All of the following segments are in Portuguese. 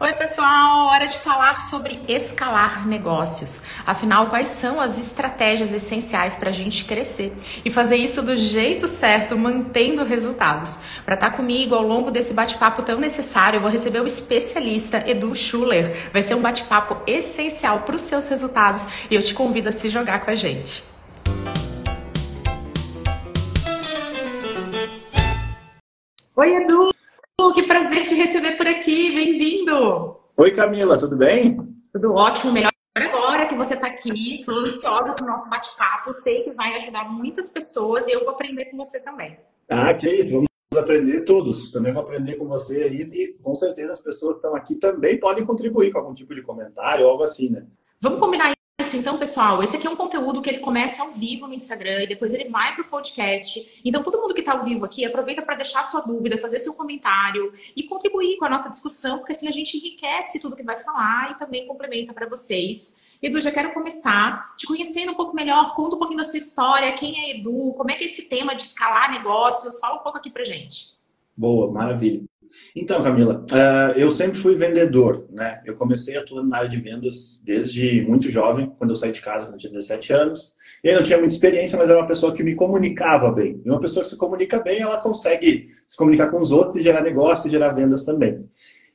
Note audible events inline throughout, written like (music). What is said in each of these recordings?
Oi, pessoal! Hora de falar sobre escalar negócios. Afinal, quais são as estratégias essenciais para a gente crescer e fazer isso do jeito certo, mantendo resultados? Para estar tá comigo ao longo desse bate-papo tão necessário, eu vou receber o especialista Edu Schuller. Vai ser um bate-papo essencial para os seus resultados e eu te convido a se jogar com a gente. Oi, Edu! Que prazer te receber por aqui, bem-vindo! Oi, Camila, tudo bem? Tudo ótimo, melhor agora que você está aqui. Estou ansiosa para o nosso bate-papo. Sei que vai ajudar muitas pessoas e eu vou aprender com você também. Ah, que isso, vamos aprender todos. Também vou aprender com você aí e com certeza as pessoas que estão aqui também podem contribuir com algum tipo de comentário ou algo assim, né? Vamos combinar então, pessoal. Esse aqui é um conteúdo que ele começa ao vivo no Instagram e depois ele vai para o podcast. Então, todo mundo que está ao vivo aqui, aproveita para deixar sua dúvida, fazer seu comentário e contribuir com a nossa discussão, porque assim a gente enriquece tudo que vai falar e também complementa para vocês. Edu, já quero começar te conhecendo um pouco melhor. Conta um pouquinho da sua história, quem é Edu, como é que é esse tema de escalar negócios. Fala um pouco aqui para gente. Boa, maravilha. Então, Camila, uh, eu sempre fui vendedor, né? Eu comecei atuando na área de vendas desde muito jovem, quando eu saí de casa, quando eu tinha 17 anos. Eu não tinha muita experiência, mas era uma pessoa que me comunicava bem. E uma pessoa que se comunica bem, ela consegue se comunicar com os outros e gerar negócio e gerar vendas também.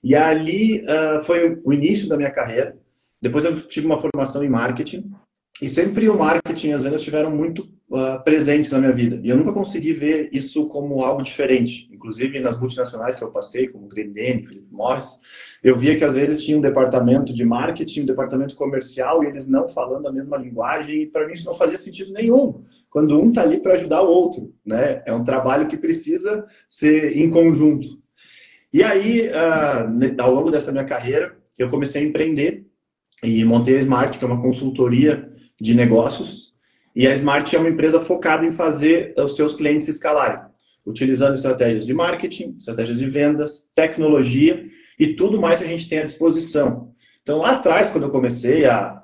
E ali uh, foi o início da minha carreira. Depois eu tive uma formação em marketing. E sempre o marketing e as vendas estiveram muito uh, presentes na minha vida. E eu nunca consegui ver isso como algo diferente. Inclusive nas multinacionais que eu passei, como Grendene, Philip Morris, eu via que às vezes tinha um departamento de marketing, um departamento comercial, e eles não falando a mesma linguagem, e para mim isso não fazia sentido nenhum. Quando um está ali para ajudar o outro, né? É um trabalho que precisa ser em conjunto. E aí, uh, ao longo dessa minha carreira, eu comecei a empreender e montei a Smart, que é uma consultoria de negócios, e a Smart é uma empresa focada em fazer os seus clientes escalarem, utilizando estratégias de marketing, estratégias de vendas, tecnologia e tudo mais que a gente tem à disposição. Então, lá atrás, quando eu comecei, há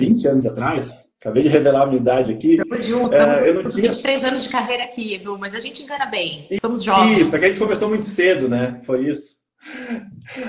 20 anos atrás, acabei de revelar a minha idade aqui. Junto, é, eu não tinha 23 anos de carreira aqui, Edu, mas a gente engana bem. Somos jovens. Isso, aqui a gente começou muito cedo, né? Foi isso.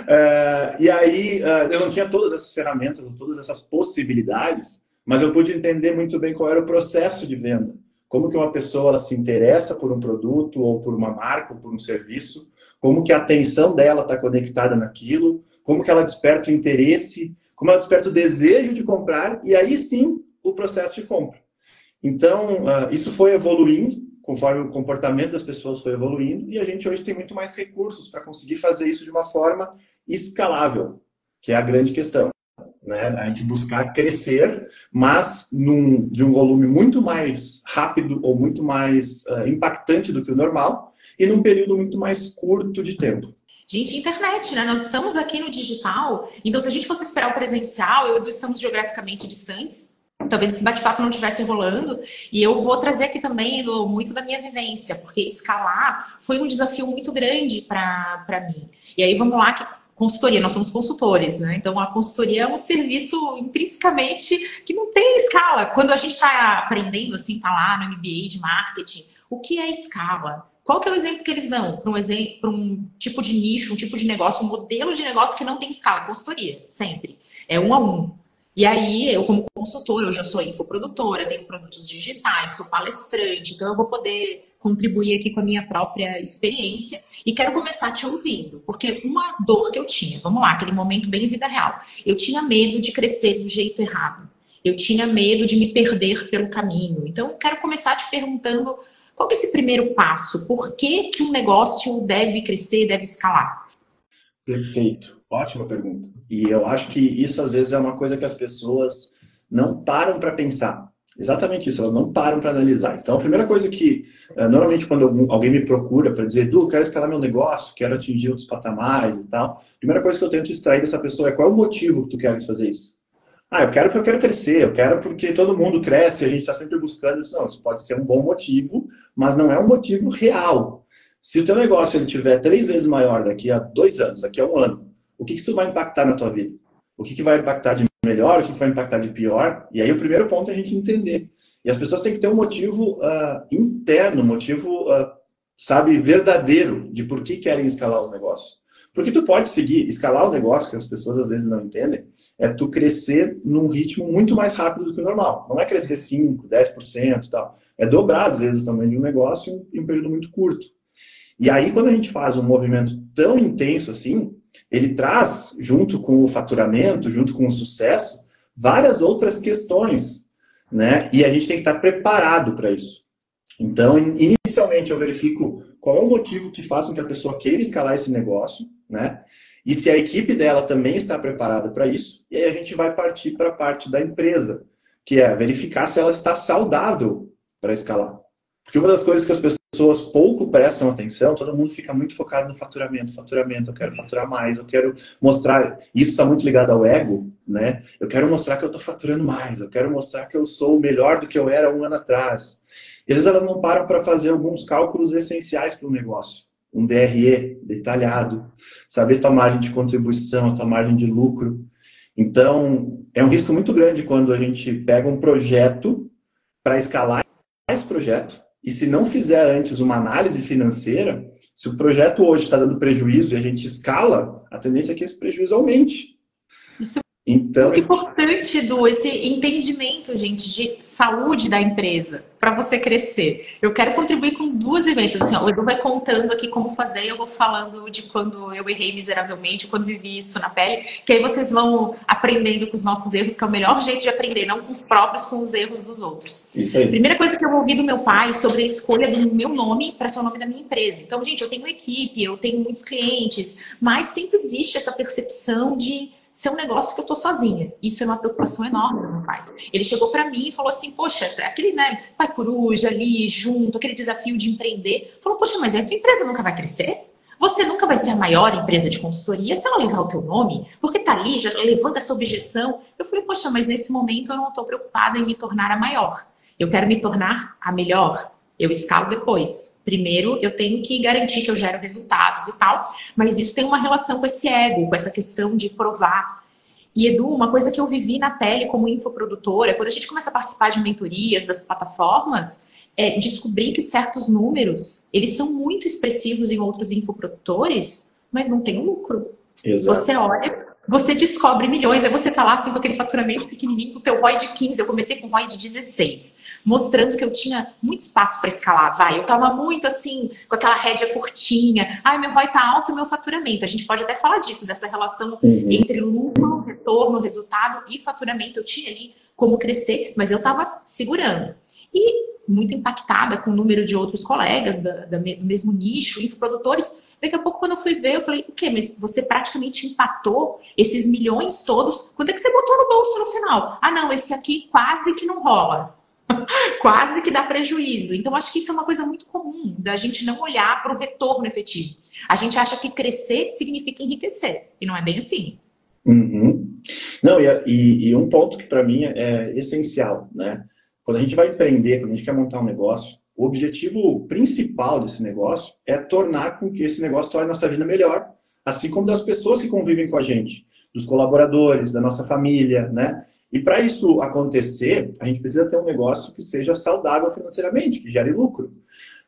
É, e aí, é, eu não tinha todas essas ferramentas, todas essas possibilidades mas eu pude entender muito bem qual era o processo de venda. Como que uma pessoa se interessa por um produto ou por uma marca ou por um serviço, como que a atenção dela está conectada naquilo, como que ela desperta o interesse, como ela desperta o desejo de comprar? E aí sim o processo de compra. Então, uh, isso foi evoluindo. Conforme o comportamento das pessoas foi evoluindo. E a gente hoje tem muito mais recursos para conseguir fazer isso de uma forma escalável, que é a grande questão né? A gente buscar crescer, mas num, de um volume muito mais rápido ou muito mais uh, impactante do que o normal e num período muito mais curto de tempo. Gente, internet, né? Nós estamos aqui no digital, então se a gente fosse esperar o presencial, eu estamos geograficamente distantes, talvez esse bate-papo não estivesse rolando. E eu vou trazer aqui também Lu, muito da minha vivência, porque escalar foi um desafio muito grande para mim. E aí vamos lá, que consultoria, nós somos consultores, né? Então a consultoria é um serviço intrinsecamente que não tem escala. Quando a gente está aprendendo assim, falar no MBA de marketing, o que é escala? Qual que é o exemplo que eles dão para um exemplo, para um tipo de nicho, um tipo de negócio, um modelo de negócio que não tem escala? Consultoria, sempre. É um a um. E aí, eu, como consultora, eu já sou infoprodutora, tenho produtos digitais, sou palestrante, então eu vou poder contribuir aqui com a minha própria experiência e quero começar te ouvindo, porque uma dor que eu tinha, vamos lá, aquele momento bem vida real, eu tinha medo de crescer do jeito errado, eu tinha medo de me perder pelo caminho. Então, quero começar te perguntando qual é esse primeiro passo? Por que, que um negócio deve crescer, deve escalar? Perfeito. Ótima pergunta. E eu acho que isso às vezes é uma coisa que as pessoas não param para pensar. Exatamente isso, elas não param para analisar. Então, a primeira coisa que, eh, normalmente, quando alguém me procura para dizer, Du, quero escalar meu negócio, quero atingir outros patamares e tal, a primeira coisa que eu tento extrair dessa pessoa é qual é o motivo que tu queres fazer isso? Ah, eu quero porque eu quero crescer, eu quero porque todo mundo cresce, a gente está sempre buscando isso. Não, isso pode ser um bom motivo, mas não é um motivo real. Se o teu negócio ele tiver três vezes maior daqui a dois anos, daqui a um ano, o que, isso vai impactar na tua vida? O que, que vai impactar de melhor, o que, vai impactar de pior? E aí o primeiro ponto é a gente entender. E as pessoas têm que ter um motivo uh, interno, um motivo, uh, sabe, verdadeiro de por que querem escalar os negócios. Porque tu pode seguir, escalar o negócio, que as pessoas às vezes não entendem, é tu crescer num ritmo muito mais rápido do que o normal. Não é crescer 5, 10% e tal. É dobrar, às vezes, o tamanho de um negócio em um período muito curto. E aí, quando a gente faz um movimento tão intenso assim, ele traz, junto com o faturamento, junto com o sucesso, várias outras questões, né? E a gente tem que estar preparado para isso. Então, inicialmente, eu verifico qual é o motivo que faz com que a pessoa queira escalar esse negócio, né? E se a equipe dela também está preparada para isso, e aí a gente vai partir para a parte da empresa, que é verificar se ela está saudável para escalar. Porque uma das coisas que as pessoas pouco prestam atenção, todo mundo fica muito focado no faturamento, faturamento, eu quero faturar mais, eu quero mostrar, isso está muito ligado ao ego, né? Eu quero mostrar que eu estou faturando mais, eu quero mostrar que eu sou melhor do que eu era um ano atrás. E às vezes elas não param para fazer alguns cálculos essenciais para o negócio. Um DRE detalhado, saber tua margem de contribuição, tua margem de lucro. Então, é um risco muito grande quando a gente pega um projeto para escalar esse projeto e se não fizer antes uma análise financeira, se o projeto hoje está dando prejuízo e a gente escala, a tendência é que esse prejuízo aumente. Isso então, Muito importante, Edu, esse entendimento, gente, de saúde da empresa para você crescer. Eu quero contribuir com duas vivências. Assim, ó, o Edu vai contando aqui como fazer, eu vou falando de quando eu errei miseravelmente, quando vivi isso na pele, que aí vocês vão aprendendo com os nossos erros, que é o melhor jeito de aprender, não com os próprios, com os erros dos outros. Isso aí. Primeira coisa que eu ouvi do meu pai sobre a escolha do meu nome para ser o nome da minha empresa. Então, gente, eu tenho uma equipe, eu tenho muitos clientes, mas sempre existe essa percepção de ser um negócio que eu tô sozinha. Isso é uma preocupação enorme do meu pai. Ele chegou para mim e falou assim: Poxa, aquele né, pai coruja ali junto, aquele desafio de empreender. Falou: Poxa, mas a tua empresa nunca vai crescer? Você nunca vai ser a maior empresa de consultoria se ela levar o teu nome, porque tá ali, já levanta essa objeção. Eu falei: Poxa, mas nesse momento eu não estou preocupada em me tornar a maior. Eu quero me tornar a melhor. Eu escalo depois. Primeiro, eu tenho que garantir que eu gero resultados e tal, mas isso tem uma relação com esse ego, com essa questão de provar. E Edu, uma coisa que eu vivi na pele como infoprodutora, quando a gente começa a participar de mentorias das plataformas, é descobrir que certos números, eles são muito expressivos em outros infoprodutores, mas não tem lucro. Exato. Você olha, você descobre milhões, é você falar assim com aquele faturamento pequenininho, com o teu ROI de 15, eu comecei com ROI de 16 mostrando que eu tinha muito espaço para escalar, vai. Eu estava muito assim, com aquela rédea curtinha. Ai, meu ROI tá alto, meu faturamento. A gente pode até falar disso, dessa relação uhum. entre lucro, retorno, resultado e faturamento. Eu tinha ali como crescer, mas eu estava segurando. E muito impactada com o número de outros colegas da, da, do mesmo nicho, infoprodutores. Daqui a pouco, quando eu fui ver, eu falei, o quê? Mas você praticamente empatou esses milhões todos. Quanto é que você botou no bolso no final? Ah, não, esse aqui quase que não rola. (laughs) quase que dá prejuízo. Então, acho que isso é uma coisa muito comum, da gente não olhar para o retorno efetivo. A gente acha que crescer significa enriquecer, e não é bem assim. Uhum. Não, e, e, e, um ponto que para mim é essencial, né? Quando a gente vai empreender, quando a gente quer montar um negócio, o objetivo principal desse negócio é tornar com que esse negócio torne a nossa vida melhor, assim como das pessoas que convivem com a gente, dos colaboradores, da nossa família, né? E para isso acontecer, a gente precisa ter um negócio que seja saudável financeiramente, que gere lucro.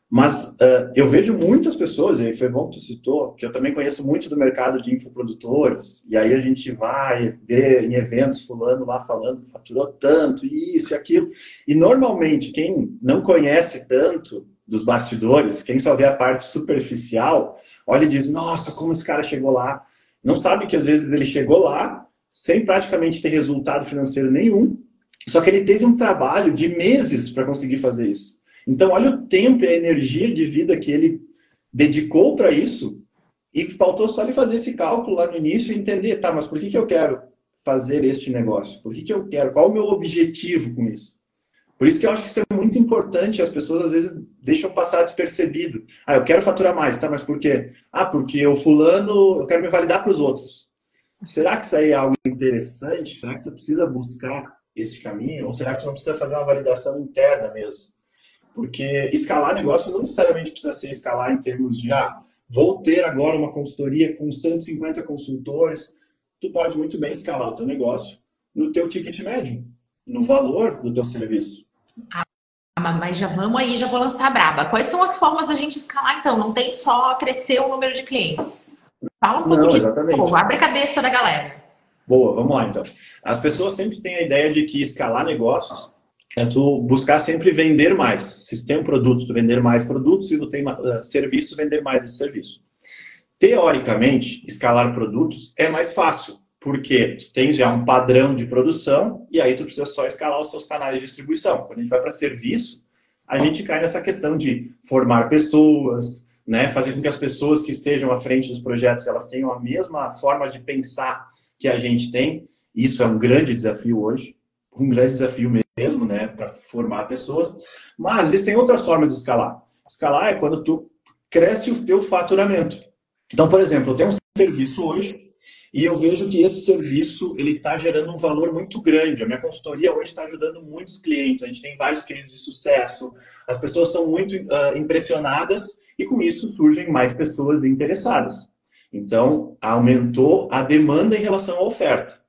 Mas uh, eu vejo muitas pessoas, e foi bom que tu citou, que eu também conheço muito do mercado de infoprodutores, e aí a gente vai ver em eventos fulano lá falando, faturou tanto, isso e aquilo. E normalmente quem não conhece tanto dos bastidores, quem só vê a parte superficial, olha e diz, nossa, como esse cara chegou lá. Não sabe que às vezes ele chegou lá sem praticamente ter resultado financeiro nenhum. Só que ele teve um trabalho de meses para conseguir fazer isso. Então, olha o tempo e a energia de vida que ele dedicou para isso. E faltou só ele fazer esse cálculo lá no início e entender, tá, mas por que, que eu quero fazer este negócio? Por que, que eu quero? Qual o meu objetivo com isso? Por isso que eu acho que isso é muito importante. As pessoas às vezes deixam passar despercebido. Ah, eu quero faturar mais, tá? Mas por quê? Ah, porque o fulano, eu quero me validar para os outros. Será que isso aí é algo interessante? Será que tu precisa buscar esse caminho? Ou será que tu não precisa fazer uma validação interna mesmo? Porque escalar negócio não necessariamente precisa ser escalar em termos de, ah, vou ter agora uma consultoria com 150 consultores. Tu pode muito bem escalar o teu negócio no teu ticket médio, no valor do teu serviço. Ah, mas já vamos aí, já vou lançar a braba. Quais são as formas da gente escalar, então? Não tem só crescer o número de clientes. Fala um pouco. Pô, abre a cabeça da galera. Boa, vamos lá então. As pessoas sempre têm a ideia de que escalar negócios é tu buscar sempre vender mais. Se tu tem um produto, tu vender mais produtos. Se tu tem uh, serviço, vender mais esse serviço. Teoricamente, escalar produtos é mais fácil, porque tu tens já um padrão de produção e aí tu precisa só escalar os seus canais de distribuição. Quando a gente vai para serviço, a gente cai nessa questão de formar pessoas, né, fazer com que as pessoas que estejam à frente dos projetos elas tenham a mesma forma de pensar que a gente tem. Isso é um grande desafio hoje, um grande desafio mesmo, né, para formar pessoas. Mas existem outras formas de escalar. Escalar é quando tu cresce o teu faturamento. Então, por exemplo, eu tenho um serviço hoje e eu vejo que esse serviço ele está gerando um valor muito grande. A minha consultoria hoje está ajudando muitos clientes. A gente tem vários cases de sucesso. As pessoas estão muito uh, impressionadas e com isso surgem mais pessoas interessadas. Então, aumentou a demanda em relação à oferta.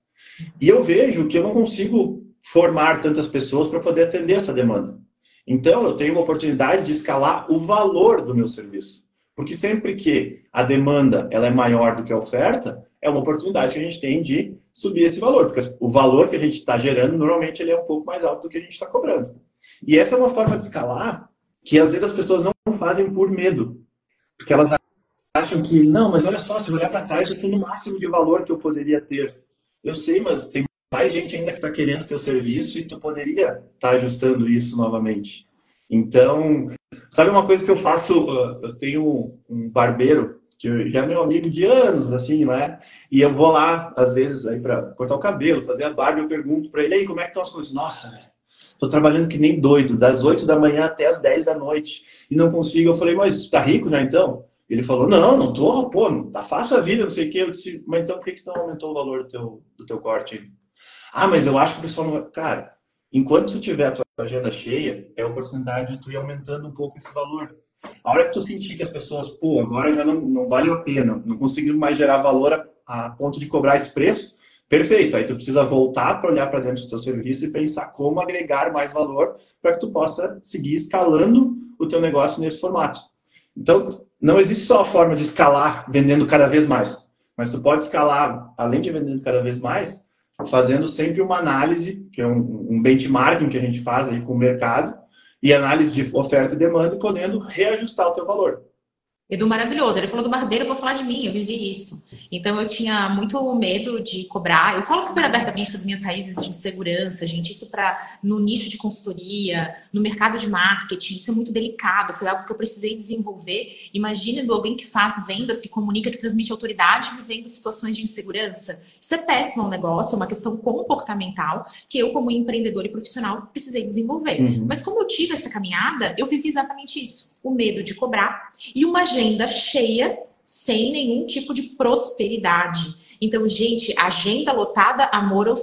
E eu vejo que eu não consigo formar tantas pessoas para poder atender essa demanda. Então, eu tenho uma oportunidade de escalar o valor do meu serviço. Porque sempre que a demanda ela é maior do que a oferta, é uma oportunidade que a gente tem de subir esse valor. Porque o valor que a gente está gerando, normalmente, ele é um pouco mais alto do que a gente está cobrando. E essa é uma forma de escalar que, às vezes, as pessoas não fazem por medo. Porque elas acham que, não, mas olha só, se eu olhar para trás, eu estou no máximo de valor que eu poderia ter. Eu sei, mas tem mais gente ainda que está querendo teu serviço e tu poderia estar tá ajustando isso novamente. Então, sabe uma coisa que eu faço? Eu tenho um barbeiro que já é meu amigo de anos, assim, né? E eu vou lá, às vezes, aí para cortar o cabelo, fazer a barba, eu pergunto para ele, aí, como é que estão as coisas? Nossa, tô trabalhando que nem doido, das 8 da manhã até as 10 da noite, e não consigo. Eu falei, mas tá rico já então? Ele falou, não, não tô, pô, tá fácil a vida, não sei o quê. Eu disse, mas então por que, que não aumentou o valor do teu, do teu corte? Ah, mas eu acho que o pessoal não. Cara, enquanto tu tiver a tua agenda cheia, é a oportunidade de tu ir aumentando um pouco esse valor. A hora que tu sentir que as pessoas, pô, agora já não, não vale a pena, não conseguiu mais gerar valor a, a ponto de cobrar esse preço, perfeito. Aí tu precisa voltar para olhar para dentro do teu serviço e pensar como agregar mais valor para que tu possa seguir escalando o teu negócio nesse formato. Então, não existe só a forma de escalar vendendo cada vez mais, mas tu pode escalar, além de vendendo cada vez mais, fazendo sempre uma análise, que é um, um benchmarking que a gente faz aí com o mercado, e análise de oferta e demanda, e podendo reajustar o teu valor. Edu maravilhoso. Ele falou do barbeiro, eu vou falar de mim, eu vivi isso. Então eu tinha muito medo de cobrar. Eu falo super abertamente sobre minhas raízes de insegurança, gente. Isso para no nicho de consultoria, no mercado de marketing, isso é muito delicado. Foi algo que eu precisei desenvolver. Imagine do alguém que faz vendas, que comunica, que transmite autoridade, vivendo situações de insegurança. Isso é péssimo ao negócio, é uma questão comportamental que eu, como empreendedor e profissional, precisei desenvolver. Uhum. Mas como eu tive essa caminhada, eu vivi exatamente isso o medo de cobrar e uma agenda cheia sem nenhum tipo de prosperidade. Então, gente, agenda lotada, amor ou?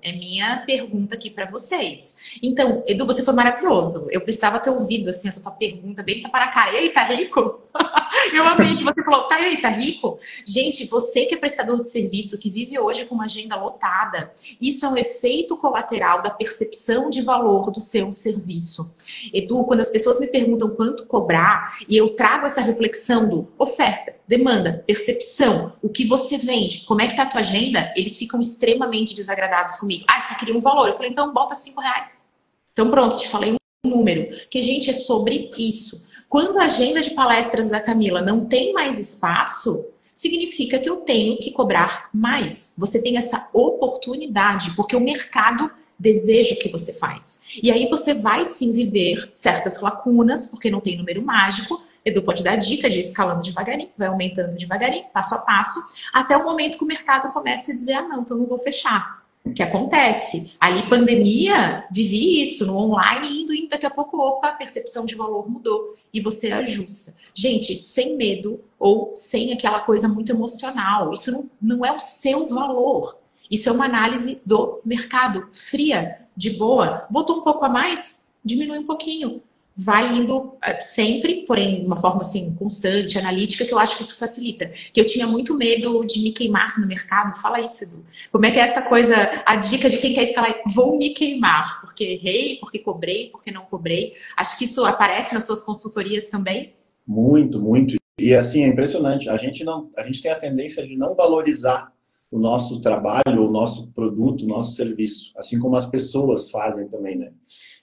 É minha pergunta aqui para vocês. Então, Edu, você foi maravilhoso. Eu precisava ter ouvido assim essa tua pergunta bem para cara. E aí, tá rico? (laughs) Eu amei que você falou, tá aí, tá rico? Gente, você que é prestador de serviço, que vive hoje com uma agenda lotada, isso é um efeito colateral da percepção de valor do seu serviço. Edu, quando as pessoas me perguntam quanto cobrar, e eu trago essa reflexão do oferta, demanda, percepção, o que você vende, como é que tá a tua agenda, eles ficam extremamente desagradados comigo. Ah, você queria um valor. Eu falei, então bota cinco reais. Então pronto, te falei um número. Que, gente, é sobre isso. Quando a agenda de palestras da Camila não tem mais espaço, significa que eu tenho que cobrar mais. Você tem essa oportunidade, porque o mercado deseja que você faz. E aí você vai sim viver certas lacunas, porque não tem número mágico. Edu pode dar dica de escalando devagarinho, vai aumentando devagarinho, passo a passo, até o momento que o mercado começa a dizer: ah, não, então não vou fechar que acontece. Ali, pandemia, vivi isso no online, indo, indo, daqui a pouco, opa, a percepção de valor mudou e você ajusta. Gente, sem medo ou sem aquela coisa muito emocional. Isso não, não é o seu valor. Isso é uma análise do mercado, fria, de boa. Botou um pouco a mais? Diminui um pouquinho vai indo eh, sempre, porém de uma forma assim constante, analítica, que eu acho que isso facilita. Que eu tinha muito medo de me queimar no mercado. Fala isso, Edu. Como é que é essa coisa, a dica de quem quer escalar, vou me queimar, porque errei, porque cobrei, porque não cobrei. Acho que isso aparece nas suas consultorias também. Muito, muito. E assim, é impressionante. A gente, não, a gente tem a tendência de não valorizar o nosso trabalho, o nosso produto, o nosso serviço, assim como as pessoas fazem também, né?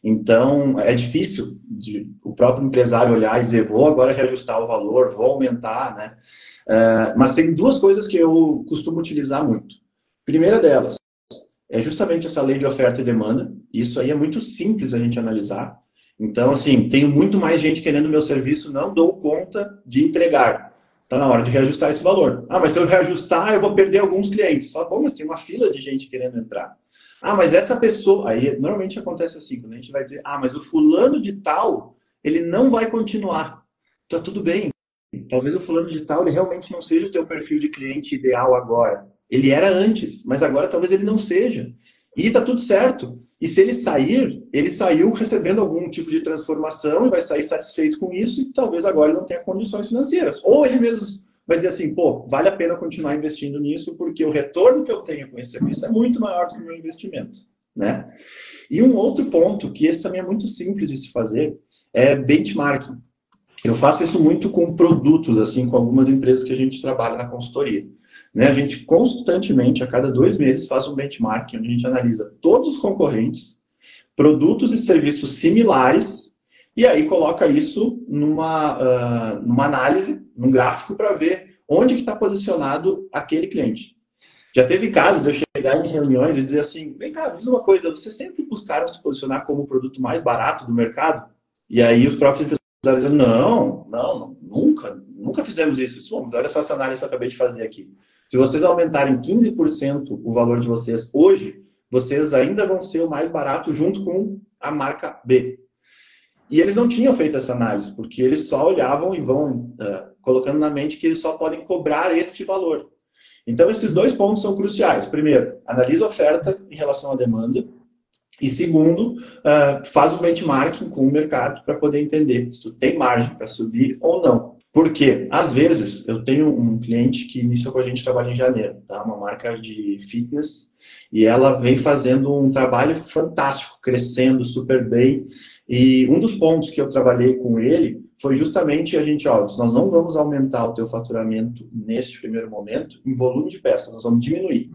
Então, é difícil de, o próprio empresário olhar e dizer, vou agora reajustar o valor, vou aumentar, né? Uh, mas tem duas coisas que eu costumo utilizar muito. Primeira delas é justamente essa lei de oferta e demanda. Isso aí é muito simples a gente analisar. Então, assim, tenho muito mais gente querendo meu serviço, não dou conta de entregar. Está na hora de reajustar esse valor. Ah, mas se eu reajustar, eu vou perder alguns clientes. Só, bom, mas tem uma fila de gente querendo entrar. Ah, mas essa pessoa. Aí normalmente acontece assim, quando a gente vai dizer, ah, mas o fulano de tal, ele não vai continuar. Tá tudo bem. Talvez o fulano de tal ele realmente não seja o teu perfil de cliente ideal agora. Ele era antes, mas agora talvez ele não seja. E tá tudo certo. E se ele sair, ele saiu recebendo algum tipo de transformação e vai sair satisfeito com isso e talvez agora ele não tenha condições financeiras. Ou ele mesmo vai dizer assim, pô, vale a pena continuar investindo nisso porque o retorno que eu tenho com esse serviço é muito maior do que o meu investimento, né? E um outro ponto, que esse também é muito simples de se fazer, é benchmarking. Eu faço isso muito com produtos, assim, com algumas empresas que a gente trabalha na consultoria. Né? A gente constantemente, a cada dois meses, faz um benchmark onde a gente analisa todos os concorrentes, produtos e serviços similares, e aí coloca isso numa, uh, numa análise, num gráfico, para ver onde que está posicionado aquele cliente. Já teve casos de eu chegar em reuniões e dizer assim, vem cá, diz uma coisa, vocês sempre buscaram se posicionar como o produto mais barato do mercado? E aí os próprios empresários dizem, não, não, nunca, nunca fizemos isso. Bom, olha só essa análise que eu acabei de fazer aqui. Se vocês aumentarem 15% o valor de vocês hoje, vocês ainda vão ser o mais barato junto com a marca B. E eles não tinham feito essa análise, porque eles só olhavam e vão uh, colocando na mente que eles só podem cobrar este valor. Então, esses dois pontos são cruciais. Primeiro, analisa a oferta em relação à demanda. E segundo, uh, faz um benchmarking com o mercado para poder entender se tu tem margem para subir ou não. Porque, às vezes, eu tenho um cliente que iniciou com a gente trabalho em janeiro, tá? Uma marca de fitness, e ela vem fazendo um trabalho fantástico, crescendo super bem. E um dos pontos que eu trabalhei com ele foi justamente a gente, ó, nós não vamos aumentar o teu faturamento neste primeiro momento em volume de peças, nós vamos diminuir.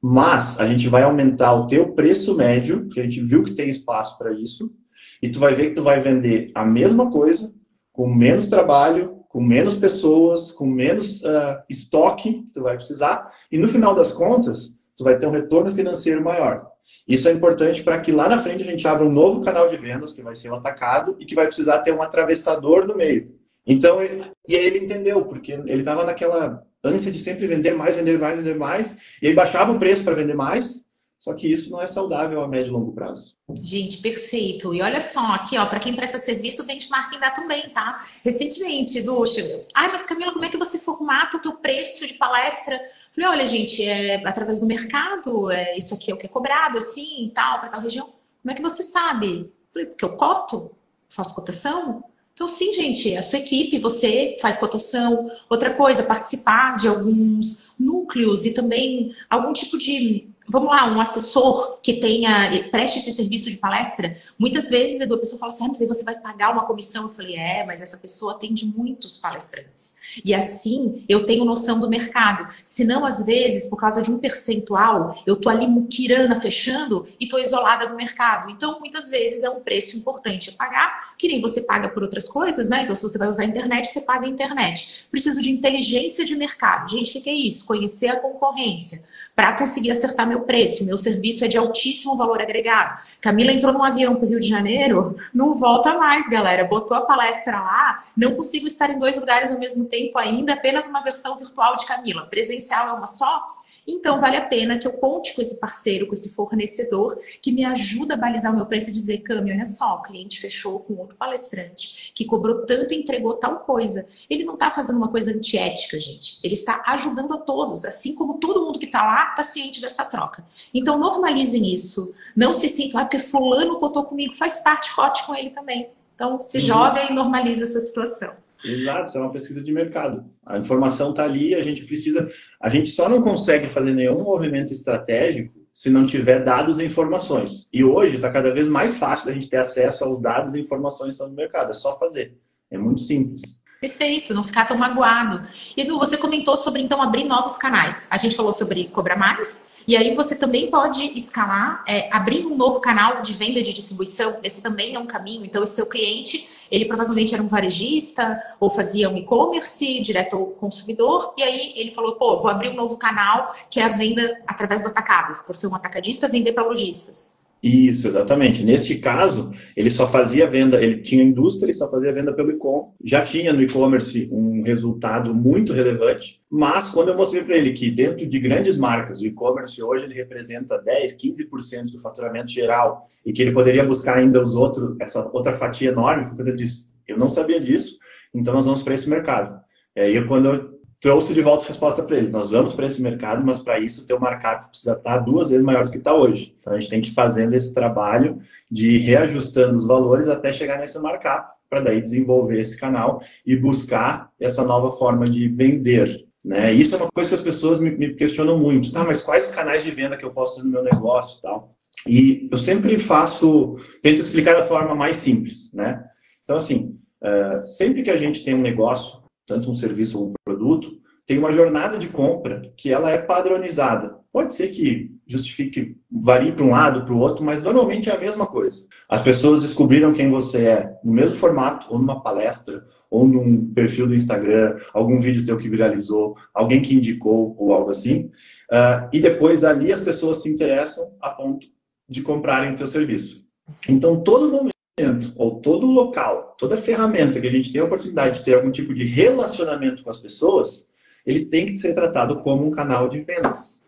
Mas a gente vai aumentar o teu preço médio, porque a gente viu que tem espaço para isso, e tu vai ver que tu vai vender a mesma coisa com menos trabalho, com menos pessoas, com menos uh, estoque que tu vai precisar, e no final das contas, tu vai ter um retorno financeiro maior. Isso é importante para que lá na frente a gente abra um novo canal de vendas, que vai ser o atacado, e que vai precisar ter um atravessador no meio. Então, ele, e aí ele entendeu, porque ele estava naquela ânsia de sempre vender mais, vender mais, vender mais, e aí baixava o preço para vender mais, só que isso não é saudável a médio e longo prazo. Gente, perfeito. E olha só, aqui, ó, para quem presta serviço, o benchmarking dá também, tá? Recentemente, Ducha, ai, mas Camila, como é que você formata o teu preço de palestra? Falei, olha, gente, é através do mercado, é, isso aqui é o que é cobrado, assim, tal, para tal região. Como é que você sabe? Falei, porque eu coto, faço cotação. Então, sim, gente, a sua equipe, você faz cotação. Outra coisa, participar de alguns núcleos e também algum tipo de vamos lá, um assessor que tenha, preste esse serviço de palestra, muitas vezes a pessoa fala assim, ah, mas aí você vai pagar uma comissão. Eu falei, é, mas essa pessoa atende muitos palestrantes. E assim eu tenho noção do mercado. Senão, às vezes, por causa de um percentual, eu tô ali muquirana, fechando e tô isolada do mercado. Então, muitas vezes é um preço importante a pagar, que nem você paga por outras coisas, né? Então, se você vai usar a internet, você paga a internet. Preciso de inteligência de mercado. Gente, o que, que é isso? Conhecer a concorrência para conseguir acertar meu preço. Meu serviço é de altíssimo valor agregado. Camila entrou num avião para o Rio de Janeiro, não volta mais, galera. Botou a palestra lá, não consigo estar em dois lugares ao mesmo tempo ainda, apenas uma versão virtual de Camila. Presencial é uma só? Então, vale a pena que eu conte com esse parceiro, com esse fornecedor, que me ajuda a balizar o meu preço e dizer, Cami, olha só, o cliente fechou com outro palestrante, que cobrou tanto e entregou tal coisa. Ele não está fazendo uma coisa antiética, gente. Ele está ajudando a todos, assim como todo mundo que está lá está ciente dessa troca. Então, normalizem isso. Não se sintam, ah, porque fulano cotou comigo, faz parte, cote com ele também. Então, se uhum. joga e normaliza essa situação. Exato, isso é uma pesquisa de mercado. A informação está ali, a gente precisa. A gente só não consegue fazer nenhum movimento estratégico se não tiver dados e informações. E hoje está cada vez mais fácil a gente ter acesso aos dados e informações sobre o mercado. É só fazer. É muito simples. Perfeito, não ficar tão magoado. Edu, você comentou sobre então abrir novos canais. A gente falou sobre cobrar mais, e aí você também pode escalar, é, abrir um novo canal de venda de distribuição. Esse também é um caminho. Então, esse seu cliente, ele provavelmente era um varejista ou fazia um e-commerce direto ao consumidor. E aí ele falou, pô, vou abrir um novo canal que é a venda através do atacado. Se você é um atacadista, vender para lojistas. Isso, exatamente. Neste caso, ele só fazia venda, ele tinha indústria e só fazia venda pelo e-com. Já tinha no e-commerce um resultado muito relevante, mas quando eu mostrei para ele que dentro de grandes marcas, o e-commerce hoje ele representa 10, 15% do faturamento geral e que ele poderia buscar ainda os outros, essa outra fatia enorme, ele disse, eu não sabia disso, então nós vamos para esse mercado. E aí, quando eu trouxe de volta a resposta para ele. Nós vamos para esse mercado, mas para isso o teu markup precisa estar duas vezes maior do que está hoje. Então a gente tem que ir fazendo esse trabalho de reajustando os valores até chegar nesse markup, para daí desenvolver esse canal e buscar essa nova forma de vender. Né? Isso é uma coisa que as pessoas me, questionam muito. Tá, mas quais os canais de venda que eu posso ter no meu negócio tal? E eu sempre faço, tento explicar da forma mais simples, né? Então, assim, uh, sempre que a gente tem um negócio, tanto um serviço ou um produto, tem uma jornada de compra que ela é padronizada. Pode ser que justifique, varie para um lado, para o outro, mas normalmente é a mesma coisa. As pessoas descobriram quem você é no mesmo formato, ou numa palestra, ou num perfil do Instagram, algum vídeo teu que viralizou, alguém que indicou, ou algo assim. Uh, e depois ali as pessoas se interessam a ponto de comprarem o teu serviço. Então, todo momento ou todo local, toda ferramenta que a gente tem a oportunidade de ter algum tipo de relacionamento com as pessoas, ele tem que ser tratado como um canal de vendas.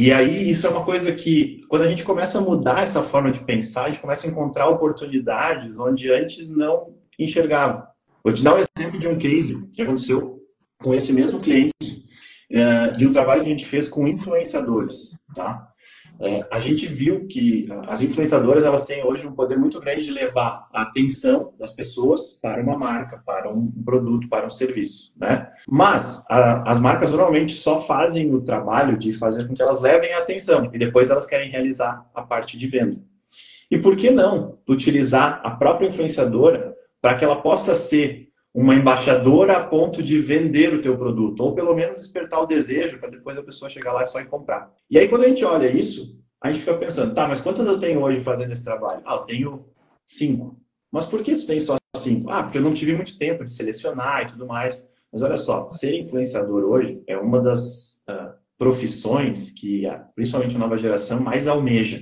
E aí, isso é uma coisa que, quando a gente começa a mudar essa forma de pensar, a gente começa a encontrar oportunidades onde antes não enxergava. Vou te dar um exemplo de um case que aconteceu com esse mesmo cliente, eh, de um trabalho que a gente fez com influenciadores, tá? É, a gente viu que as influenciadoras elas têm hoje um poder muito grande de levar a atenção das pessoas para uma marca, para um produto, para um serviço, né? Mas a, as marcas normalmente só fazem o trabalho de fazer com que elas levem a atenção e depois elas querem realizar a parte de venda. E por que não utilizar a própria influenciadora para que ela possa ser uma embaixadora a ponto de vender o teu produto, ou pelo menos despertar o desejo para depois a pessoa chegar lá e só ir comprar. E aí, quando a gente olha isso, a gente fica pensando, tá, mas quantas eu tenho hoje fazendo esse trabalho? Ah, eu tenho cinco. Mas por que tu tem só cinco? Ah, porque eu não tive muito tempo de selecionar e tudo mais. Mas olha só, ser influenciador hoje é uma das uh, profissões que, uh, principalmente a nova geração, mais almeja.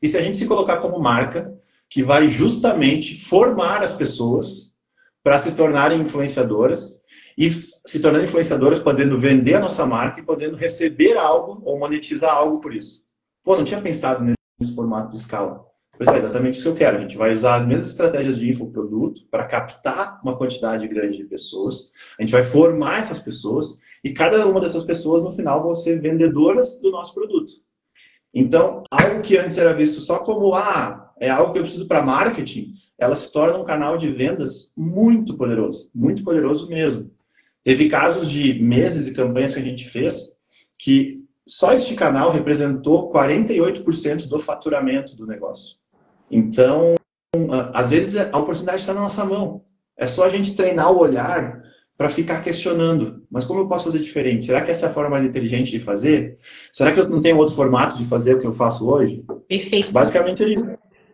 E se a gente se colocar como marca, que vai justamente formar as pessoas para se tornarem influenciadoras e se tornando influenciadoras, podendo vender a nossa marca e podendo receber algo ou monetizar algo por isso. Pô, não tinha pensado nesse formato de escala. Pois é, exatamente isso que eu quero. A gente vai usar as mesmas estratégias de infoproduto para captar uma quantidade grande de pessoas. A gente vai formar essas pessoas e cada uma dessas pessoas, no final, vão ser vendedoras do nosso produto. Então, algo que antes era visto só como, ah, é algo que eu preciso para marketing, ela se torna um canal de vendas muito poderoso, muito poderoso mesmo. Teve casos de meses e campanhas que a gente fez que só este canal representou 48% do faturamento do negócio. Então, às vezes a oportunidade está na nossa mão. É só a gente treinar o olhar para ficar questionando. Mas como eu posso fazer diferente? Será que essa é a forma mais inteligente de fazer? Será que eu não tenho outro formato de fazer o que eu faço hoje? Perfeito. Basicamente é isso.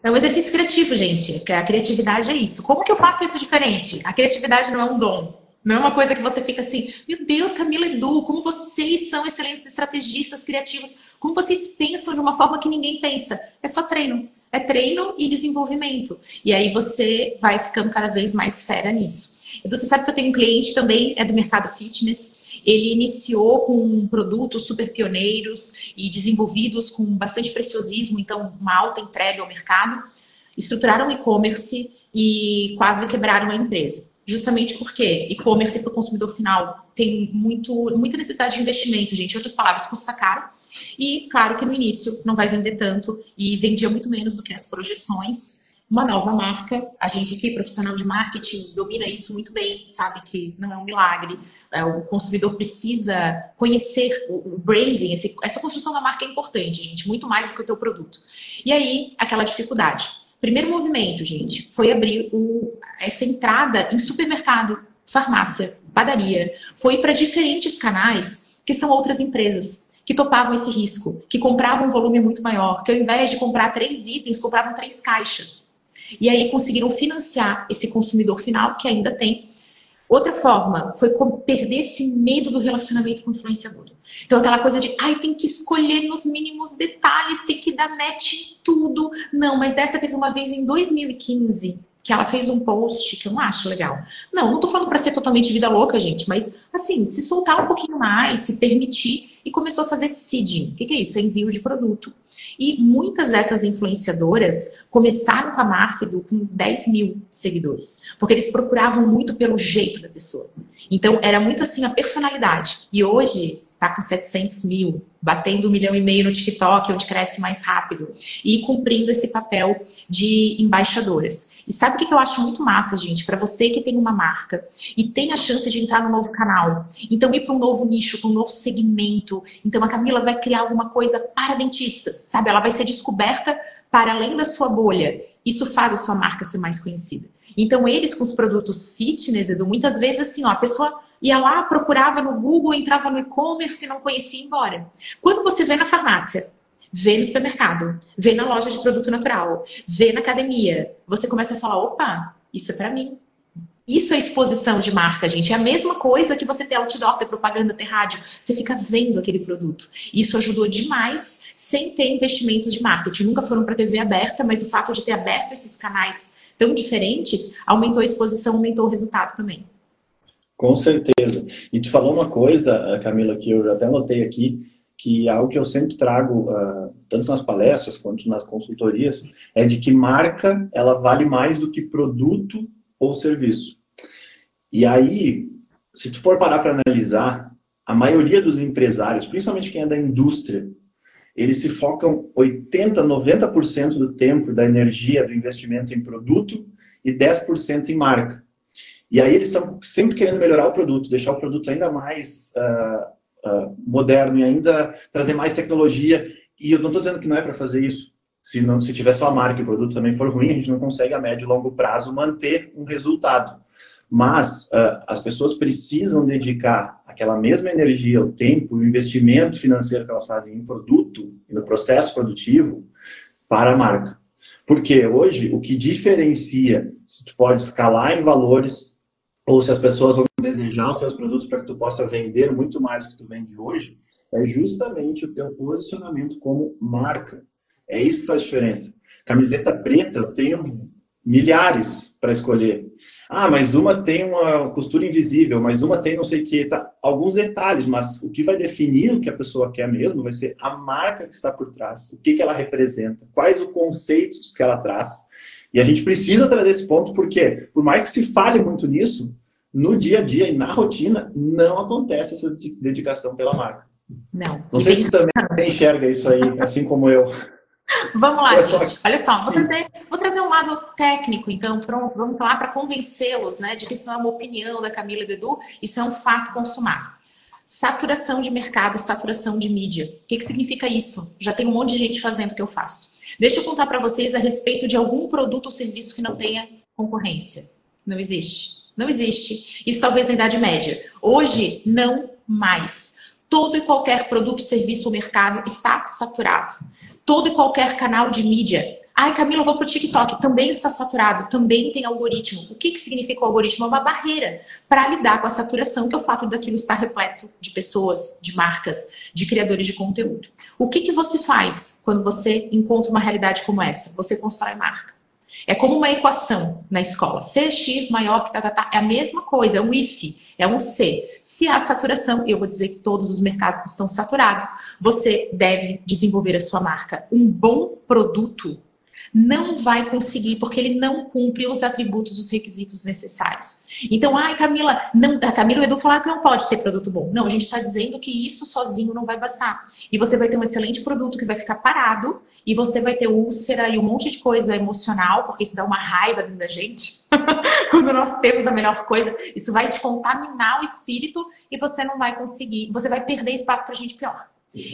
É um exercício criativo, gente. A criatividade é isso. Como que eu faço isso diferente? A criatividade não é um dom. Não é uma coisa que você fica assim, meu Deus, Camila Edu, como vocês são excelentes estrategistas criativos, como vocês pensam de uma forma que ninguém pensa. É só treino. É treino e desenvolvimento. E aí você vai ficando cada vez mais fera nisso. Então, você sabe que eu tenho um cliente também, é do mercado fitness, ele iniciou com produtos super pioneiros e desenvolvidos com bastante preciosismo, então uma alta entrega ao mercado. Estruturaram e-commerce e quase quebraram a empresa. Justamente porque e-commerce para o consumidor final tem muito, muita necessidade de investimento, gente. Em outras palavras, custa caro. E claro que no início não vai vender tanto e vendia muito menos do que as projeções uma nova marca. A gente aqui, profissional de marketing, domina isso muito bem, sabe que não é um milagre. É, o consumidor precisa conhecer o, branding, essa construção da marca é importante, gente, muito mais do que o teu produto. E aí, aquela dificuldade. Primeiro movimento, gente, foi abrir o, essa entrada em supermercado. farmácia, padaria, foi para diferentes canais que são outras empresas que topavam esse risco, que compravam um volume muito maior, que ao invés de comprar três itens, compravam três caixas. E aí conseguiram financiar esse consumidor final que ainda tem. Outra forma foi perder esse medo do relacionamento com o influenciador. Então, aquela coisa de, ai, tem que escolher nos mínimos detalhes, tem que dar match em tudo. Não, mas essa teve uma vez em 2015 que ela fez um post que eu não acho legal. Não, não tô falando para ser totalmente vida louca, gente, mas assim, se soltar um pouquinho mais, se permitir e começou a fazer seeding. O que, que é isso? É envio de produto. E muitas dessas influenciadoras começaram com a marca com 10 mil seguidores, porque eles procuravam muito pelo jeito da pessoa. Então, era muito assim a personalidade. E hoje, tá com 700 mil, batendo um milhão e meio no TikTok, onde cresce mais rápido, e cumprindo esse papel de embaixadoras. E sabe o que eu acho muito massa, gente? Para você que tem uma marca e tem a chance de entrar no novo canal, então ir para um novo nicho, para um novo segmento. Então a Camila vai criar alguma coisa para dentistas, sabe? Ela vai ser descoberta para além da sua bolha. Isso faz a sua marca ser mais conhecida. Então eles com os produtos fitness, Edu, muitas vezes assim, ó, a pessoa ia lá, procurava no Google, entrava no e-commerce, não conhecia e embora. Quando você vê na farmácia, vê no supermercado, vê na loja de produto natural, vê na academia, você começa a falar: opa, isso é para mim. Isso é exposição de marca, gente. É a mesma coisa que você ter outdoor, ter propaganda, ter rádio. Você fica vendo aquele produto. Isso ajudou demais sem ter investimentos de marketing. Nunca foram para TV aberta, mas o fato de ter aberto esses canais tão diferentes aumentou a exposição, aumentou o resultado também. Com certeza. E tu falou uma coisa, eh, Camila, que eu até notei aqui, que é algo que eu sempre trago, uh, tanto nas palestras quanto nas consultorias, é de que marca ela vale mais do que produto ou serviço. E aí, se tu for parar para analisar, a maioria dos empresários, principalmente quem é da indústria, eles se focam 80, 90% do tempo da energia do investimento em produto e 10% em marca. E aí eles estão sempre querendo melhorar o produto, deixar o produto ainda mais uh, uh, moderno e ainda trazer mais tecnologia. E eu não estou dizendo que não é para fazer isso. Se não, se tiver só a marca e o produto também for ruim, a gente não consegue a médio e longo prazo manter um resultado. Mas uh, as pessoas precisam dedicar aquela mesma energia, o tempo, o investimento financeiro que elas fazem em produto e no processo produtivo para a marca. Porque hoje o que diferencia se tu pode escalar em valores ou se as pessoas vão desejar os seus produtos para que tu possa vender muito mais do que tu vende hoje, é justamente o teu posicionamento como marca. É isso que faz diferença. Camiseta preta, eu tenho milhares para escolher. Ah, mas uma tem uma costura invisível, mas uma tem não sei o que. Tá? Alguns detalhes, mas o que vai definir o que a pessoa quer mesmo vai ser a marca que está por trás, o que, que ela representa, quais os conceitos que ela traz. E a gente precisa trazer esse ponto porque, por mais que se fale muito nisso, no dia a dia e na rotina não acontece essa dedicação pela marca. Não. Não sei se tu também enxerga isso aí, assim como eu. Vamos lá, gente. Olha só, vou trazer, vou trazer, um lado técnico, então, pronto, vamos falar para convencê-los, né, de que isso não é uma opinião da Camila e do Edu, isso é um fato consumado. Saturação de mercado, saturação de mídia. O que, que significa isso? Já tem um monte de gente fazendo o que eu faço. Deixa eu contar para vocês a respeito de algum produto ou serviço que não tenha concorrência. Não existe. Não existe. Isso talvez na Idade Média. Hoje, não mais. Todo e qualquer produto, serviço ou mercado está saturado. Todo e qualquer canal de mídia. Ai, Camila, vou para o TikTok. Também está saturado, também tem algoritmo. O que, que significa o algoritmo? É uma barreira para lidar com a saturação, que é o fato daquilo estar repleto de pessoas, de marcas, de criadores de conteúdo. O que, que você faz quando você encontra uma realidade como essa? Você constrói marca. É como uma equação na escola. Cx maior que tá, tá, tá. É a mesma coisa, é um if, é um C. Se há saturação, eu vou dizer que todos os mercados estão saturados, você deve desenvolver a sua marca. Um bom produto não vai conseguir porque ele não cumpre os atributos, os requisitos necessários. Então, ai, Camila, não, a Camila e o Edu falaram que não pode ter produto bom. Não, a gente está dizendo que isso sozinho não vai bastar. E você vai ter um excelente produto que vai ficar parado e você vai ter úlcera e um monte de coisa emocional, porque isso dá uma raiva dentro da gente. (laughs) Quando nós temos a melhor coisa, isso vai te contaminar o espírito e você não vai conseguir, você vai perder espaço para gente pior.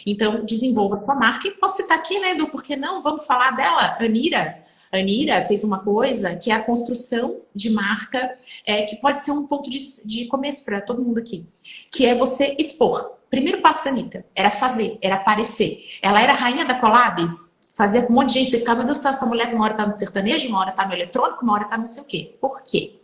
Então, desenvolva sua marca. E posso citar aqui, né, Edu? Porque não? Vamos falar dela, Anira. Anira fez uma coisa que é a construção de marca, é, que pode ser um ponto de, de começo para todo mundo aqui, que é você expor. Primeiro passo da Anitta era fazer, era aparecer. Ela era rainha da collab, fazia com um monte de gente. Você ficava, meu Deus, essa mulher uma hora tá no sertanejo, uma hora tá no eletrônico, uma hora tá não sei o quê. Por quê?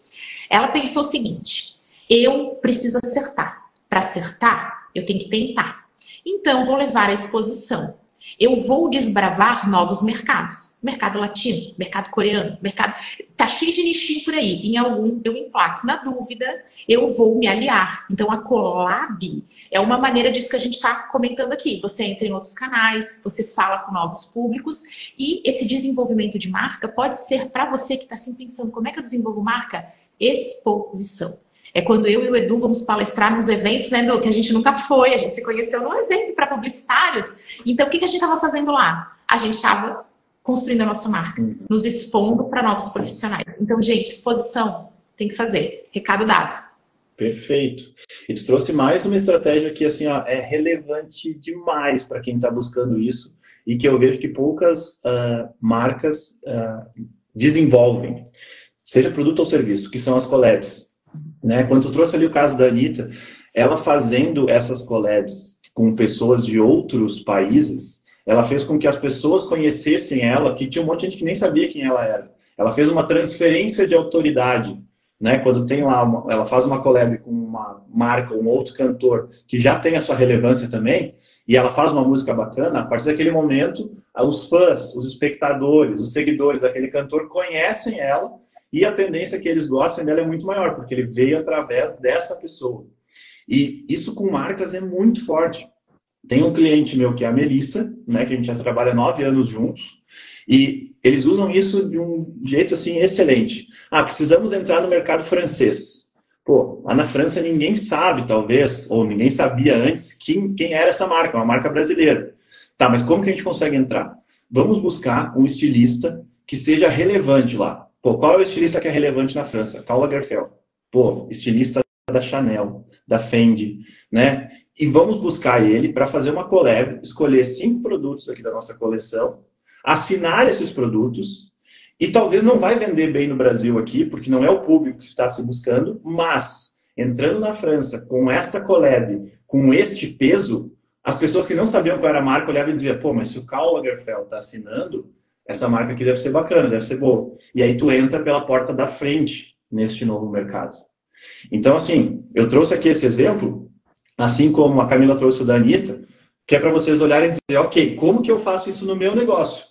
Ela pensou o seguinte: eu preciso acertar. Para acertar, eu tenho que tentar. Então, vou levar a exposição eu vou desbravar novos mercados. Mercado latino, mercado coreano, mercado. Tá cheio de nichinho por aí. Em algum eu emplaco. Na dúvida, eu vou me aliar. Então, a collab é uma maneira disso que a gente está comentando aqui. Você entra em outros canais, você fala com novos públicos e esse desenvolvimento de marca pode ser para você que está assim pensando como é que eu desenvolvo marca? Exposição. É quando eu e o Edu vamos palestrar nos eventos, né, Edu, que a gente nunca foi, a gente se conheceu num evento para publicitários. Então, o que, que a gente estava fazendo lá? A gente estava construindo a nossa marca, uhum. nos expondo para novos profissionais. Então, gente, exposição tem que fazer. Recado dado. Perfeito. E tu trouxe mais uma estratégia que assim ó, é relevante demais para quem está buscando isso e que eu vejo que poucas uh, marcas uh, desenvolvem, seja produto ou serviço, que são as collabs. Né? Quando tu trouxe ali o caso da Anitta, ela fazendo essas collabs com pessoas de outros países, ela fez com que as pessoas conhecessem ela, que tinha um monte de gente que nem sabia quem ela era. Ela fez uma transferência de autoridade, né? Quando tem lá, uma, ela faz uma collab com uma marca, um outro cantor que já tem a sua relevância também, e ela faz uma música bacana, a partir daquele momento, os fãs, os espectadores, os seguidores daquele cantor conhecem ela e a tendência que eles gostem dela é muito maior, porque ele veio através dessa pessoa. E isso com marcas é muito forte. Tem um cliente meu que é a Melissa, né, que a gente já trabalha nove anos juntos, e eles usam isso de um jeito assim excelente. Ah, precisamos entrar no mercado francês. Pô, lá na França ninguém sabe, talvez, ou ninguém sabia antes quem, quem era essa marca, uma marca brasileira. Tá, mas como que a gente consegue entrar? Vamos buscar um estilista que seja relevante lá. Pô, qual é o estilista que é relevante na França? Karl Lagerfeld. Pô, estilista da Chanel, da Fendi, né? E vamos buscar ele para fazer uma collab, escolher cinco produtos aqui da nossa coleção, assinar esses produtos e talvez não vai vender bem no Brasil aqui, porque não é o público que está se buscando, mas entrando na França com esta collab, com este peso, as pessoas que não sabiam qual era a marca olhavam e diziam, pô, mas se o Karl Lagerfeld está assinando, essa marca aqui deve ser bacana, deve ser boa. E aí tu entra pela porta da frente neste novo mercado. Então, assim, eu trouxe aqui esse exemplo, assim como a Camila trouxe o da Anitta, que é para vocês olharem e dizer, ok, como que eu faço isso no meu negócio?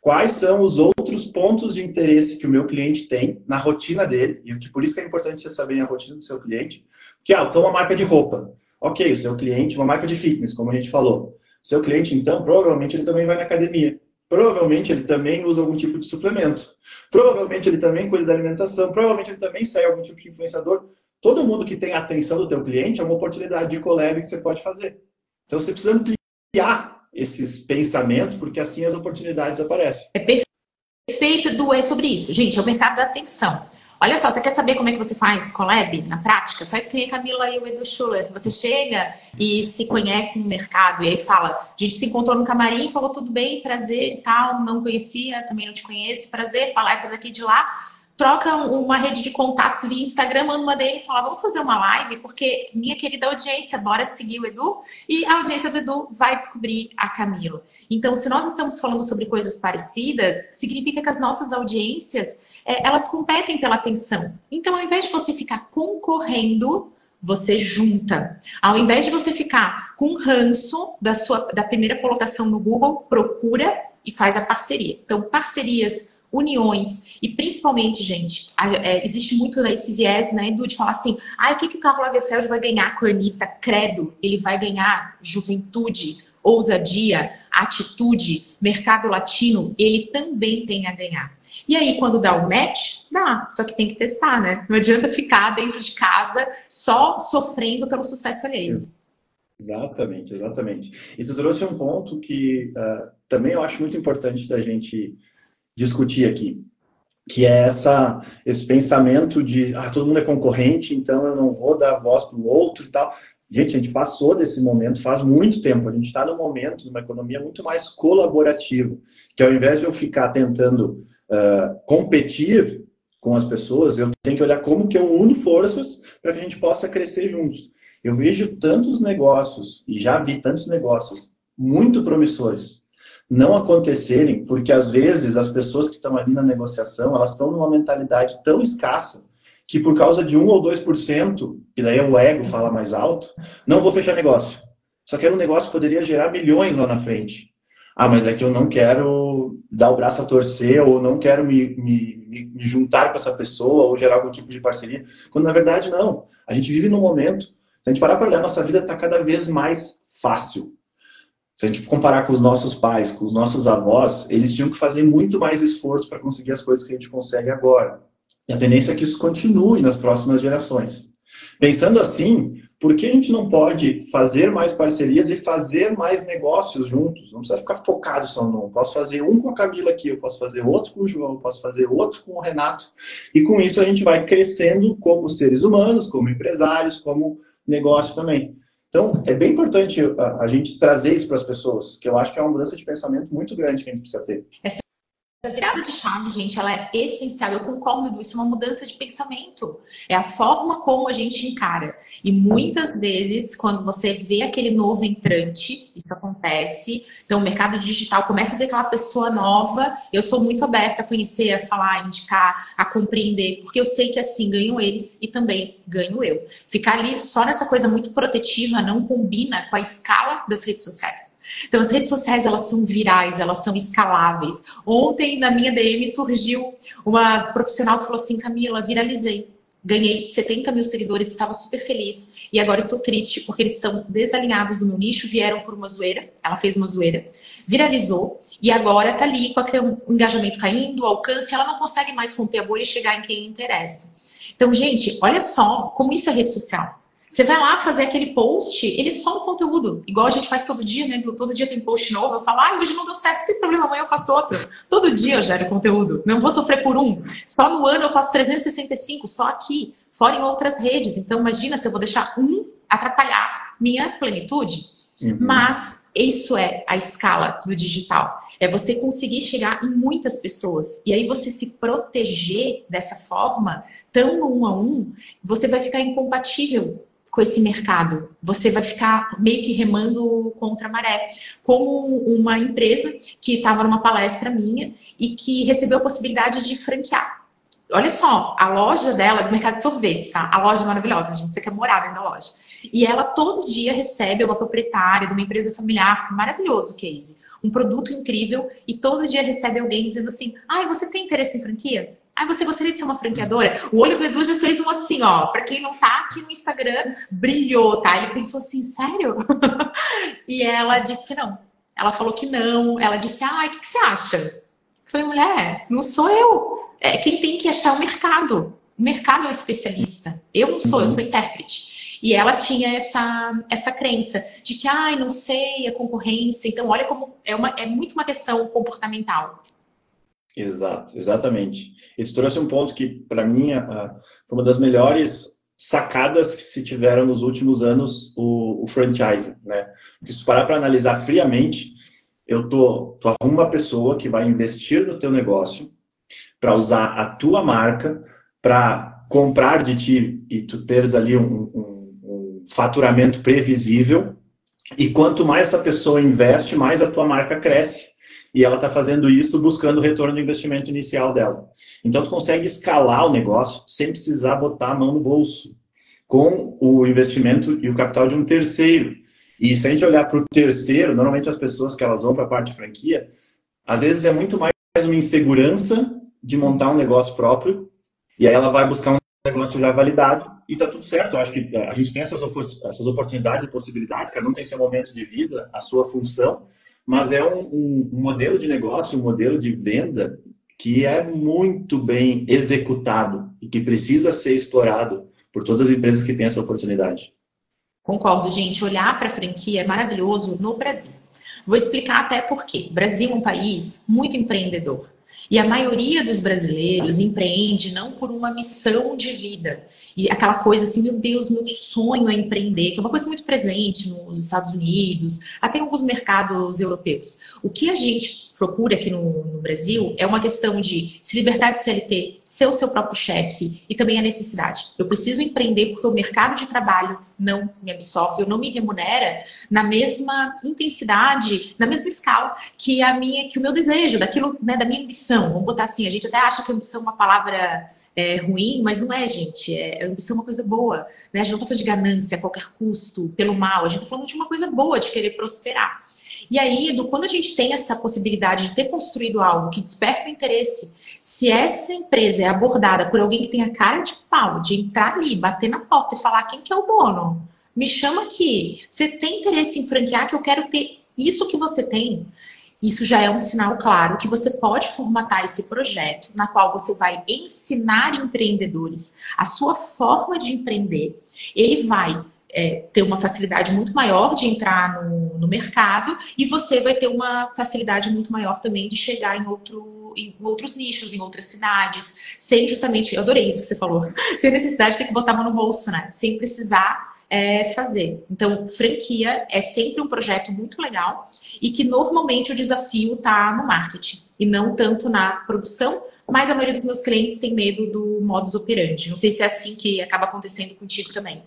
Quais são os outros pontos de interesse que o meu cliente tem na rotina dele? E que por isso que é importante você saber a rotina do seu cliente. Porque, ah, então uma marca de roupa. Ok, o seu cliente, uma marca de fitness, como a gente falou. O seu cliente, então, provavelmente ele também vai na academia. Provavelmente ele também usa algum tipo de suplemento. Provavelmente ele também cuida da alimentação. Provavelmente ele também segue algum tipo de influenciador. Todo mundo que tem a atenção do teu cliente é uma oportunidade de collab que você pode fazer. Então você precisa ampliar esses pensamentos, porque assim as oportunidades aparecem. É perfeito, do é sobre isso. Gente, é o mercado da atenção. Olha só, você quer saber como é que você faz collab na prática? Faz que nem a Camila e o Edu Schuller. Você chega e se conhece no mercado e aí fala: a gente se encontrou no camarim, falou tudo bem, prazer e tal, não conhecia, também não te conheço, prazer, palestra daqui de lá. Troca uma rede de contatos via Instagram, manda uma dele e fala: vamos fazer uma live, porque minha querida audiência, bora seguir o Edu e a audiência do Edu vai descobrir a Camila. Então, se nós estamos falando sobre coisas parecidas, significa que as nossas audiências é, elas competem pela atenção. Então, ao invés de você ficar concorrendo, você junta. Ao invés de você ficar com ranço da sua da primeira colocação no Google, procura e faz a parceria. Então, parcerias, uniões e principalmente, gente, é, existe muito esse viés, né, Edu, de falar assim, ah, o que, que o Carlos Lagerfeld vai ganhar com a? Credo, ele vai ganhar juventude, ousadia, atitude, mercado latino, ele também tem a ganhar. E aí, quando dá o match, dá, só que tem que testar, né? Não adianta ficar dentro de casa só sofrendo pelo sucesso alheio. Exatamente, exatamente. E tu trouxe um ponto que uh, também eu acho muito importante da gente discutir aqui, que é essa, esse pensamento de ah, todo mundo é concorrente, então eu não vou dar voz para o outro e tal. Gente, a gente passou desse momento faz muito tempo. A gente está num momento, numa economia muito mais colaborativa, que ao invés de eu ficar tentando uh, competir com as pessoas, eu tenho que olhar como que eu uno forças para que a gente possa crescer juntos. Eu vejo tantos negócios, e já vi tantos negócios muito promissores, não acontecerem, porque às vezes as pessoas que estão ali na negociação, elas estão numa mentalidade tão escassa, que por causa de 1 ou 2%, e daí o ego fala mais alto, não vou fechar negócio. Só que era um negócio que poderia gerar milhões lá na frente. Ah, mas é que eu não quero dar o braço a torcer, ou não quero me, me, me juntar com essa pessoa, ou gerar algum tipo de parceria. Quando na verdade não. A gente vive num momento, se a gente parar para olhar, nossa vida está cada vez mais fácil. Se a gente comparar com os nossos pais, com os nossos avós, eles tinham que fazer muito mais esforço para conseguir as coisas que a gente consegue agora. E a tendência é que isso continue nas próximas gerações. Pensando assim, por que a gente não pode fazer mais parcerias e fazer mais negócios juntos? Não precisa ficar focado só num. Posso fazer um com a Camila aqui, eu posso fazer outro com o João, eu posso fazer outro com o Renato. E com isso a gente vai crescendo como seres humanos, como empresários, como negócio também. Então, é bem importante a, gente trazer isso para as pessoas, que eu acho que é uma mudança de pensamento muito grande que a gente precisa ter. Essa virada de chave, gente, ela é essencial. Eu concordo, isso é uma mudança de pensamento. É a forma como a gente encara. E muitas vezes, quando você vê aquele novo entrante, isso acontece. Então, o mercado digital começa a ver aquela pessoa nova. Eu sou muito aberta a conhecer, a falar, a indicar, a compreender, porque eu sei que assim ganham eles e também ganho eu. Ficar ali só nessa coisa muito protetiva não combina com a escala das redes sociais. Então, as redes sociais, elas são virais, elas são escaláveis. Ontem, na minha DM, surgiu uma profissional que falou assim, Camila, viralizei. Ganhei 70 mil seguidores, estava super feliz. E agora estou triste porque eles estão desalinhados do meu nicho, vieram por uma zoeira. Ela fez uma zoeira, viralizou e agora tá ali com o engajamento caindo, o alcance, ela não consegue mais romper a bolha e chegar em quem interessa. Então, gente, olha só como isso é rede social. Você vai lá fazer aquele post, ele só um conteúdo, igual a gente faz todo dia, né? Todo dia tem post novo. Eu falo, ah, hoje não deu certo, não tem problema, amanhã eu faço outro. Todo dia eu gero conteúdo, não vou sofrer por um. Só no ano eu faço 365, só aqui, fora em outras redes. Então, imagina se eu vou deixar um atrapalhar minha plenitude. Uhum. Mas isso é a escala do digital. É você conseguir chegar em muitas pessoas. E aí você se proteger dessa forma, tão um a um, você vai ficar incompatível com esse mercado. Você vai ficar meio que remando contra a maré. Como uma empresa que estava numa palestra minha e que recebeu a possibilidade de franquear. Olha só, a loja dela, do mercado de sorvetes, tá? A loja é maravilhosa, gente. Você quer morar dentro da loja. E ela todo dia recebe uma proprietária de uma empresa familiar, maravilhoso case. Um produto incrível, e todo dia recebe alguém dizendo assim: ai, ah, você tem interesse em franquia? Ah, você gostaria de ser uma franqueadora? O olho do Edu já fez um assim, ó. Pra quem não tá aqui no Instagram, brilhou, tá? Ele pensou assim, sério? (laughs) e ela disse que não. Ela falou que não. Ela disse, ah, o que, que você acha? Eu falei, mulher, não sou eu. É quem tem que achar o mercado. O mercado é o especialista. Eu não sou, eu sou intérprete. E ela tinha essa, essa crença de que, ai, não sei, a concorrência. Então, olha como é, uma, é muito uma questão comportamental. Exato, exatamente. E tu trouxe um ponto que, para mim, foi uma das melhores sacadas que se tiveram nos últimos anos o, o franchising, né? Porque se parar para analisar friamente, eu tô, tu arruma uma pessoa que vai investir no teu negócio para usar a tua marca para comprar de ti e tu teres ali um, um, um faturamento previsível e quanto mais essa pessoa investe, mais a tua marca cresce e ela está fazendo isso buscando o retorno do investimento inicial dela. Então, tu consegue escalar o negócio sem precisar botar a mão no bolso, com o investimento e o capital de um terceiro. E se a gente olhar para o terceiro, normalmente as pessoas que elas vão para a parte de franquia, às vezes é muito mais uma insegurança de montar um negócio próprio, e aí ela vai buscar um negócio já validado, e tá tudo certo. Eu acho que a gente tem essas, essas oportunidades e possibilidades, cada um tem seu momento de vida, a sua função, mas é um, um, modelo de negócio, um modelo de venda que é muito bem executado e que precisa ser explorado por todas as empresas que têm essa oportunidade. Concordo, gente. Olhar para a franquia é maravilhoso no Brasil. Vou explicar até por quê. O Brasil é um país muito empreendedor. E a maioria dos brasileiros empreende não por uma missão de vida. E aquela coisa assim, meu Deus, meu sonho é empreender, que é uma coisa muito presente nos Estados Unidos, até em alguns mercados europeus. O que a gente procura aqui no, no, Brasil é uma questão de se libertar de CLT, ser o seu próprio chefe e também a necessidade. Eu preciso empreender porque o mercado de trabalho não me absorve, não me remunera na mesma intensidade, na mesma escala que a minha, que o meu desejo, daquilo, né, da minha ambição. Vamos botar assim, a gente até acha que ambição é uma palavra é, ruim, mas não é, gente. É, ambição é uma coisa boa. Né? A gente não está falando de ganância a qualquer custo, pelo mal. A gente está falando de uma coisa boa, de querer prosperar. E aí, Edu, quando a gente tem essa possibilidade de ter construído algo que desperta o interesse, se essa empresa é abordada por alguém que tem a cara de pau, de entrar ali, bater na porta e falar quem que é o dono, me chama aqui. Você tem interesse em franquear que eu quero ter isso que você tem? Isso já é um sinal claro que você pode formatar esse projeto, na qual você vai ensinar empreendedores a sua forma de empreender. Ele vai é, ter uma facilidade muito maior de entrar no, no, mercado e você vai ter uma facilidade muito maior também de chegar em, outro, em outros nichos, em outras cidades, sem justamente, eu adorei isso que você falou, (laughs) sem necessidade de ter que botar a mão no bolso, né? Sem precisar é, fazer. Então, franquia é sempre um projeto muito legal e que normalmente o desafio está no marketing e não tanto na produção, mas a maioria dos meus clientes tem medo do modus operandi. Não sei se é assim que acaba acontecendo contigo também.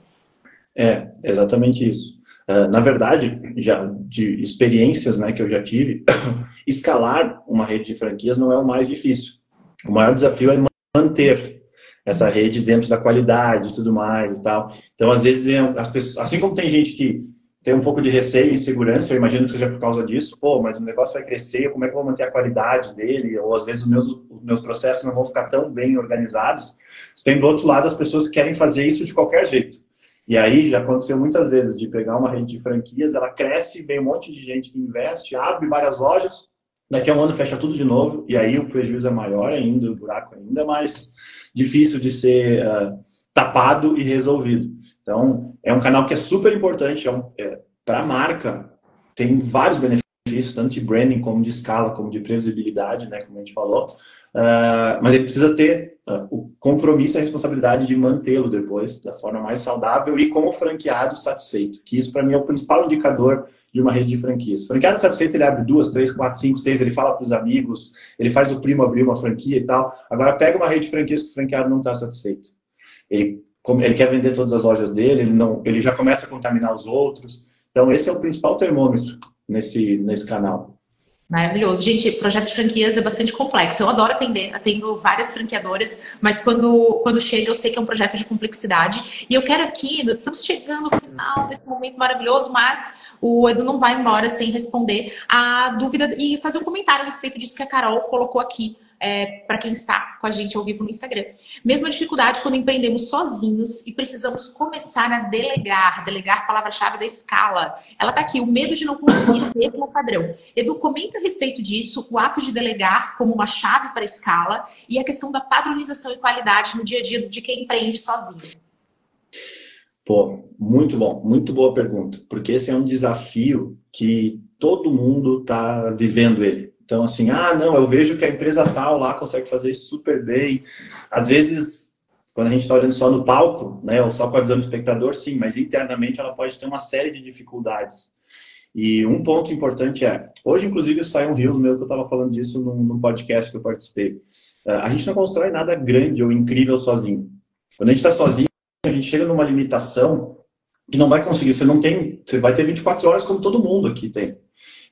É, exatamente isso. Uh, na verdade, já de experiências né, que eu já tive, (coughs) escalar uma rede de franquias não é o mais difícil. O maior desafio é manter essa rede dentro da qualidade e tudo mais e tal. Então, às vezes, as pessoas, assim como tem gente que tem um pouco de receio e insegurança, eu imagino que seja por causa disso, pô, mas o negócio vai crescer, como é que eu vou manter a qualidade dele? Ou às vezes os meus, os meus processos não vão ficar tão bem organizados. Tem do outro lado as pessoas que querem fazer isso de qualquer jeito. E aí já aconteceu muitas vezes de pegar uma rede de franquias, ela cresce, vem um monte de gente que investe, abre várias lojas, daqui a um ano fecha tudo de novo, e aí o prejuízo é maior ainda, o buraco ainda é mais difícil de ser uh, tapado e resolvido. Então, é um canal que é super importante é um, é, para a marca, tem vários benefícios, tanto de branding como de escala, como de previsibilidade, né, como a gente falou, Uh, mas ele precisa ter uh, o compromisso e a responsabilidade de mantê-lo depois da forma mais saudável e como franqueado satisfeito. Que isso, para mim, é o principal indicador de uma rede de franquias. Franqueado satisfeito, ele abre duas, três, quatro, cinco, seis, ele fala para os amigos, ele faz o primo abrir uma franquia e tal. Agora, pega uma rede de franquias que o franqueado não está satisfeito. Ele, ele quer vender todas as lojas dele, ele, não, ele já começa a contaminar os outros. Então, esse é o principal termômetro nesse, nesse canal. Maravilhoso. Gente, projeto de franquias é bastante complexo. Eu adoro atender, atendo várias franqueadoras, mas quando, quando chega eu sei que é um projeto de complexidade. E eu quero aqui, estamos chegando ao final desse momento maravilhoso, mas o Edu não vai embora sem responder a dúvida e fazer um comentário a respeito disso que a Carol colocou aqui é, para quem está com a gente ao vivo no Instagram. Mesma dificuldade quando empreendemos sozinhos e precisamos começar a delegar, delegar palavra-chave da escala. Ela está aqui, o medo de não conseguir (laughs) ter um padrão. Edu, comenta a respeito disso, o ato de delegar como uma chave para a escala e a questão da padronização e qualidade no dia a dia de quem empreende sozinho. Pô, muito bom, muito boa pergunta, porque esse é um desafio que todo mundo está vivendo ele. Então, assim, ah, não, eu vejo que a empresa tal lá consegue fazer isso super bem. Às vezes, quando a gente está olhando só no palco, né, ou só com a visão do espectador, sim, mas internamente ela pode ter uma série de dificuldades. E um ponto importante é, hoje, inclusive, saiu um Rio meu que eu estava falando disso num, num, podcast que eu participei. Uh, a gente não constrói nada grande ou incrível sozinho. Quando a gente está sozinho, a gente chega numa limitação que não vai conseguir. Você não tem, você vai ter 24 horas como todo mundo aqui tem.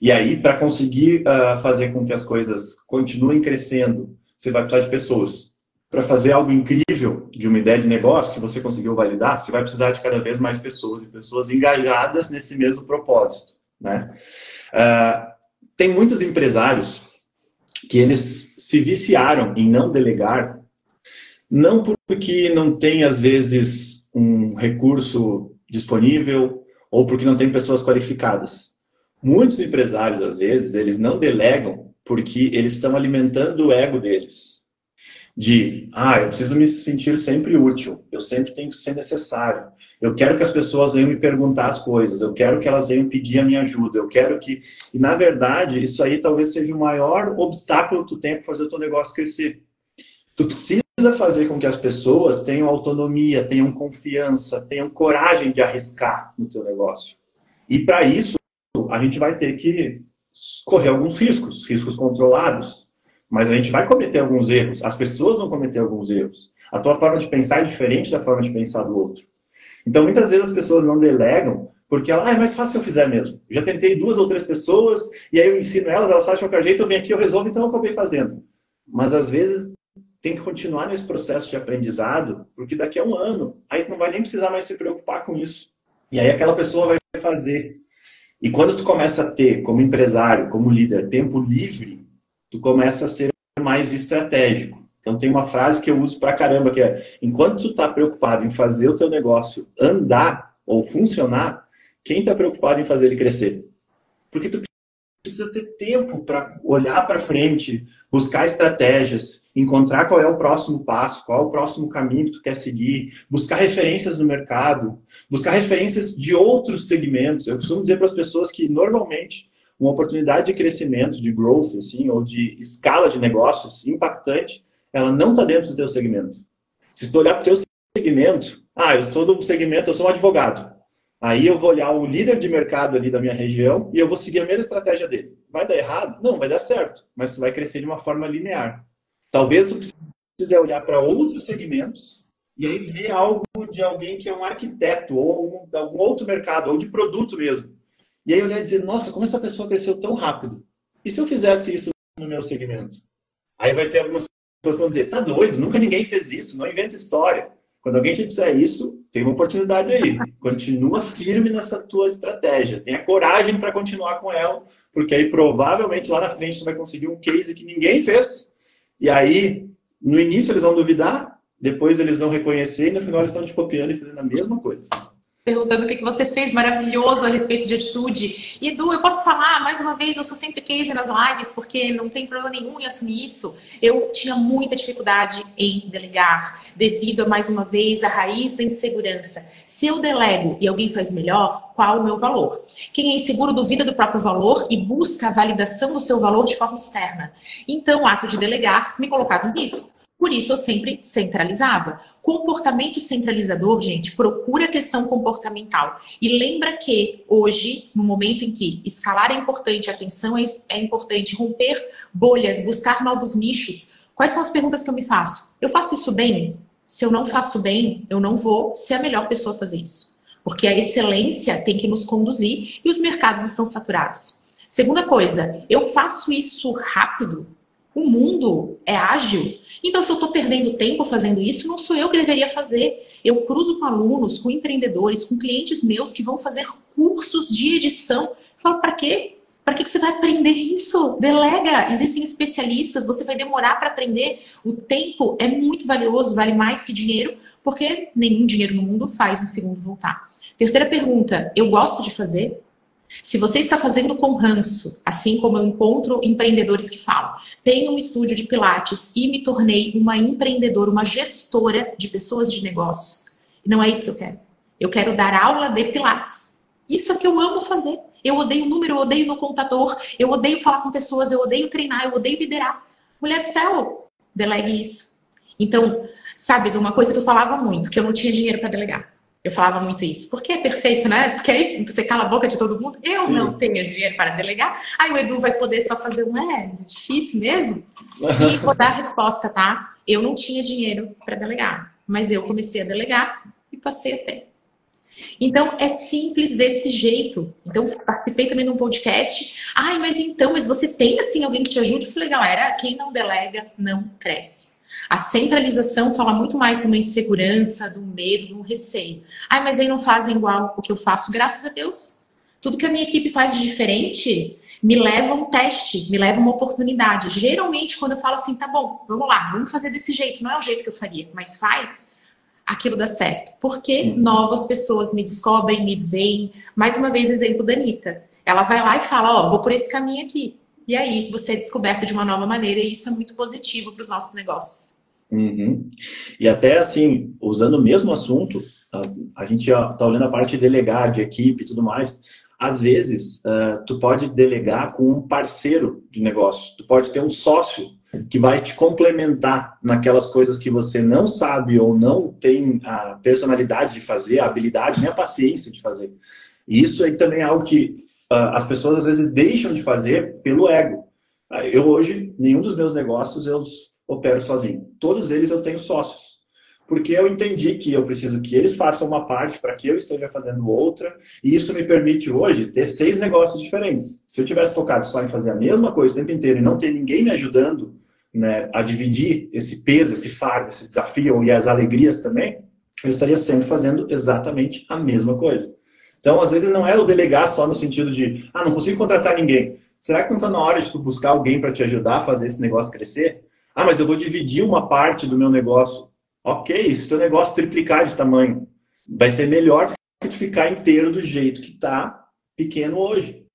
E aí, para conseguir uh, fazer com que as coisas continuem crescendo, você vai precisar de pessoas. Para fazer algo incrível de uma ideia de negócio que você conseguiu validar, você vai precisar de cada vez mais pessoas, e pessoas engajadas nesse mesmo propósito. Né? Uh, tem muitos empresários que eles se viciaram em não delegar, não porque não tem, às vezes, um recurso disponível ou porque não tem pessoas qualificadas Muitos empresários, às vezes, eles não delegam porque eles estão alimentando o ego deles. De, ah, eu preciso me sentir sempre útil, eu sempre tenho que ser necessário. Eu quero que as pessoas venham me perguntar as coisas, eu quero que elas venham pedir a minha ajuda, eu quero que. E, na verdade, isso aí talvez seja o maior obstáculo que tu tem para fazer o teu negócio crescer. Tu precisa fazer com que as pessoas tenham autonomia, tenham confiança, tenham coragem de arriscar no teu negócio. E para isso, a gente vai ter que correr alguns riscos, riscos controlados, mas a gente vai cometer alguns erros, as pessoas vão cometer alguns erros. A tua forma de pensar é diferente da forma de pensar do outro. Então, muitas vezes as pessoas não delegam porque ela, ah, é mais fácil se eu fizer mesmo. Já tentei duas ou três pessoas e aí eu ensino elas, elas fazem de qualquer jeito, eu venho aqui, eu resolvo, então eu acabei fazendo. Mas às vezes tem que continuar nesse processo de aprendizado, porque daqui a um ano, aí não vai nem precisar mais se preocupar com isso. E aí aquela pessoa vai fazer. E quando tu começa a ter, como empresário, como líder, tempo livre, tu começa a ser mais estratégico. Então tem uma frase que eu uso pra caramba, que é, enquanto tu está preocupado em fazer o teu negócio andar ou funcionar, quem está preocupado em fazer ele crescer? Porque tu precisa ter tempo para olhar para frente, buscar estratégias, encontrar qual é o próximo passo, qual é o próximo caminho que tu quer seguir, buscar referências no mercado, buscar referências de outros segmentos. Eu costumo dizer para as pessoas que normalmente uma oportunidade de crescimento, de growth, assim, ou de escala de negócios impactante, ela não está dentro do teu segmento. Se tu olhar para o teu segmento, ah, eu estou no segmento, eu sou um advogado. Aí eu vou olhar o líder de mercado ali da minha região e eu vou seguir a mesma estratégia dele. Vai dar errado? Não, vai dar certo, mas tu vai crescer de uma forma linear. Talvez tu precise olhar para outros segmentos e aí ver algo de alguém que é um arquiteto ou um, algum outro mercado ou de produto mesmo. E aí olhar e dizer, nossa, como essa pessoa cresceu tão rápido? E se eu fizesse isso no meu segmento? Aí vai ter algumas pessoas que vão dizer, tá doido, nunca ninguém fez isso, não inventa história. Quando alguém te disser isso, tem uma oportunidade aí. Continua firme nessa tua estratégia. Tenha coragem para continuar com ela, porque aí provavelmente lá na frente tu vai conseguir um case que ninguém fez. E aí, no início eles vão duvidar, depois eles vão reconhecer e no final eles estão te copiando e fazendo a mesma coisa perguntando o que, você fez maravilhoso a respeito de atitude. E Edu, eu posso falar mais uma vez, eu sou sempre case nas lives, porque não tem problema nenhum em assumir isso. Eu tinha muita dificuldade em delegar, devido a, mais uma vez, a raiz da insegurança. Se eu delego e alguém faz melhor, qual o meu valor? Quem é inseguro duvida do próprio valor e busca a validação do seu valor de forma externa. Então, o ato de delegar me colocava em risco. Por isso eu sempre centralizava. Comportamento centralizador, gente, procura a questão comportamental. E lembra que hoje, no momento em que escalar é importante, atenção é, é importante, romper bolhas, buscar novos nichos, quais são as perguntas que eu me faço? Eu faço isso bem? Se eu não faço bem, eu não vou ser a melhor pessoa a fazer isso. Porque a excelência tem que nos conduzir e os mercados estão saturados. Segunda coisa, eu faço isso rápido? O mundo é ágil. Então, se eu estou perdendo tempo fazendo isso, não sou eu que deveria fazer. Eu cruzo com alunos, com empreendedores, com clientes meus que vão fazer cursos de edição. Eu falo, para quê? Para que você vai aprender isso? Delega. Existem especialistas, você vai demorar para aprender. O tempo é muito valioso, vale mais que dinheiro, porque nenhum dinheiro no mundo faz um segundo voltar. Terceira pergunta: eu gosto de fazer? Se você está fazendo com ranço, assim como eu encontro empreendedores que falam, tenho um estúdio de pilates e me tornei uma empreendedora, uma gestora de pessoas de negócios. Não é isso que eu quero. Eu quero dar aula de pilates. Isso é o que eu amo fazer. Eu odeio número, eu odeio no computador, eu odeio falar com pessoas, eu odeio treinar, eu odeio liderar. Mulher do céu, delegue isso. Então, sabe de uma coisa que eu falava muito, que eu não tinha dinheiro para delegar. Eu falava muito isso. Porque é perfeito, né? Porque aí você cala a boca de todo mundo. Eu Sim. não tenho dinheiro para delegar. Aí o Edu vai poder só fazer um é difícil mesmo. E vou dar a resposta, tá? Eu não tinha dinheiro para delegar, mas eu comecei a delegar e passei a ter. Então é simples desse jeito. Então participei também de um podcast. Ai, mas então, mas você tem assim alguém que te ajude? Eu falei, galera, quem não delega não cresce. A centralização fala muito mais de uma insegurança, do medo, do receio. Ai, mas aí não fazem igual o que eu faço, graças a Deus. Tudo que a minha equipe faz de diferente me leva a um teste, me leva a uma oportunidade. Geralmente, quando eu falo assim, tá bom, vamos lá, vamos fazer desse jeito, não é o jeito que eu faria, mas faz, aquilo dá certo. Porque uhum. novas pessoas me descobrem, me veem. Mais uma vez, exemplo da Anitta. Ela vai lá e fala, ó, oh, vou por esse caminho aqui. E aí você é descoberto de uma nova maneira e isso é muito positivo para os nossos negócios. Uhum. E até assim, usando o mesmo assunto, a, a gente está olhando a parte de delegar, de equipe e tudo mais. Às vezes, uh, tu pode delegar com um parceiro de negócio. Tu pode ter um sócio que vai te complementar naquelas coisas que você não sabe ou não tem a personalidade de fazer, a habilidade, nem a paciência de fazer. E isso aí também é algo que as pessoas às vezes deixam de fazer pelo ego. Uh, eu hoje, nenhum dos meus negócios eu opero sozinho. Todos eles eu tenho sócios. Porque eu entendi que eu preciso que eles façam uma parte para que eu esteja fazendo outra, e isso me permite hoje ter seis negócios diferentes. Se eu tivesse focado só em fazer a mesma coisa o tempo inteiro e não ter ninguém me ajudando né, a dividir esse peso, esse fardo, esse desafio e as alegrias também, eu estaria sempre fazendo exatamente a mesma coisa. Então, às vezes, não é o delegar só no sentido de, ah, não consigo contratar ninguém. Será que não está na hora de tu buscar alguém para te ajudar a fazer esse negócio crescer? Ah, mas eu vou dividir uma parte do meu negócio. Ok, se teu negócio triplicar de tamanho, vai ser melhor do que tu ficar inteiro do jeito que está pequeno hoje.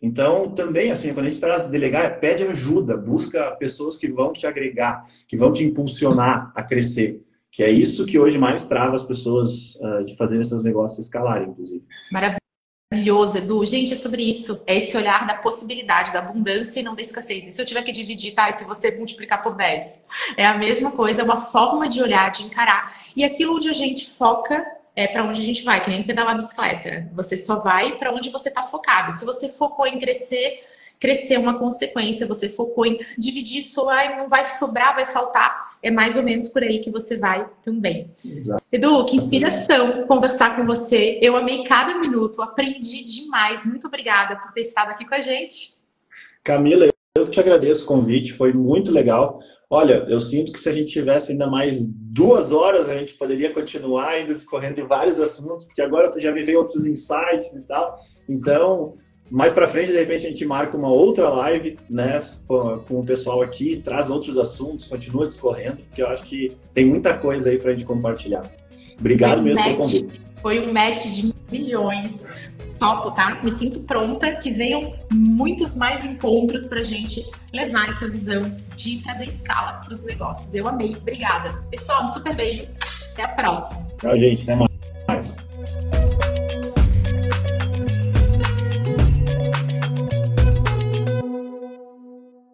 Então, também, assim, quando a gente traz delegar, pede ajuda, busca pessoas que vão te agregar, que vão te impulsionar a crescer. Que é isso que hoje mais trava as pessoas uh, de fazer seus negócios escalarem, inclusive. Maravilhoso, Edu. Gente, é sobre isso. É esse olhar da possibilidade, da abundância e não da escassez. E se eu tiver que dividir, tá? E se você multiplicar por 10? É a mesma coisa, é uma forma de olhar, de encarar. E aquilo onde a gente foca é para onde a gente vai, que nem pedalar bicicleta. Você só vai para onde você está focado. Se você focou em crescer, crescer é uma consequência. Você focou em dividir isso, ai, não vai sobrar, vai faltar. É mais ou menos por aí que você vai também. Exato. Edu, que inspiração conversar com você. Eu amei cada minuto, aprendi demais. Muito obrigada por ter estado aqui com a gente. Camila, eu te agradeço o convite, foi muito legal. Olha, eu sinto que se a gente tivesse ainda mais duas horas, a gente poderia continuar ainda discorrendo de vários assuntos, porque agora tu já me veio outros insights e tal. Então, mais para frente, de repente, a gente marca uma outra live, né, com, o pessoal aqui, traz outros assuntos, continua discorrendo, porque eu acho que tem muita coisa aí para a gente compartilhar. Obrigado mesmo pelo convite. Foi um match de milhões. Topo, tá? Me sinto pronta que venham muitos mais encontros para a gente levar essa visão de trazer escala para os negócios. Eu amei. Obrigada. Pessoal, um super beijo. Até a próxima. Tchau, gente. Até mais.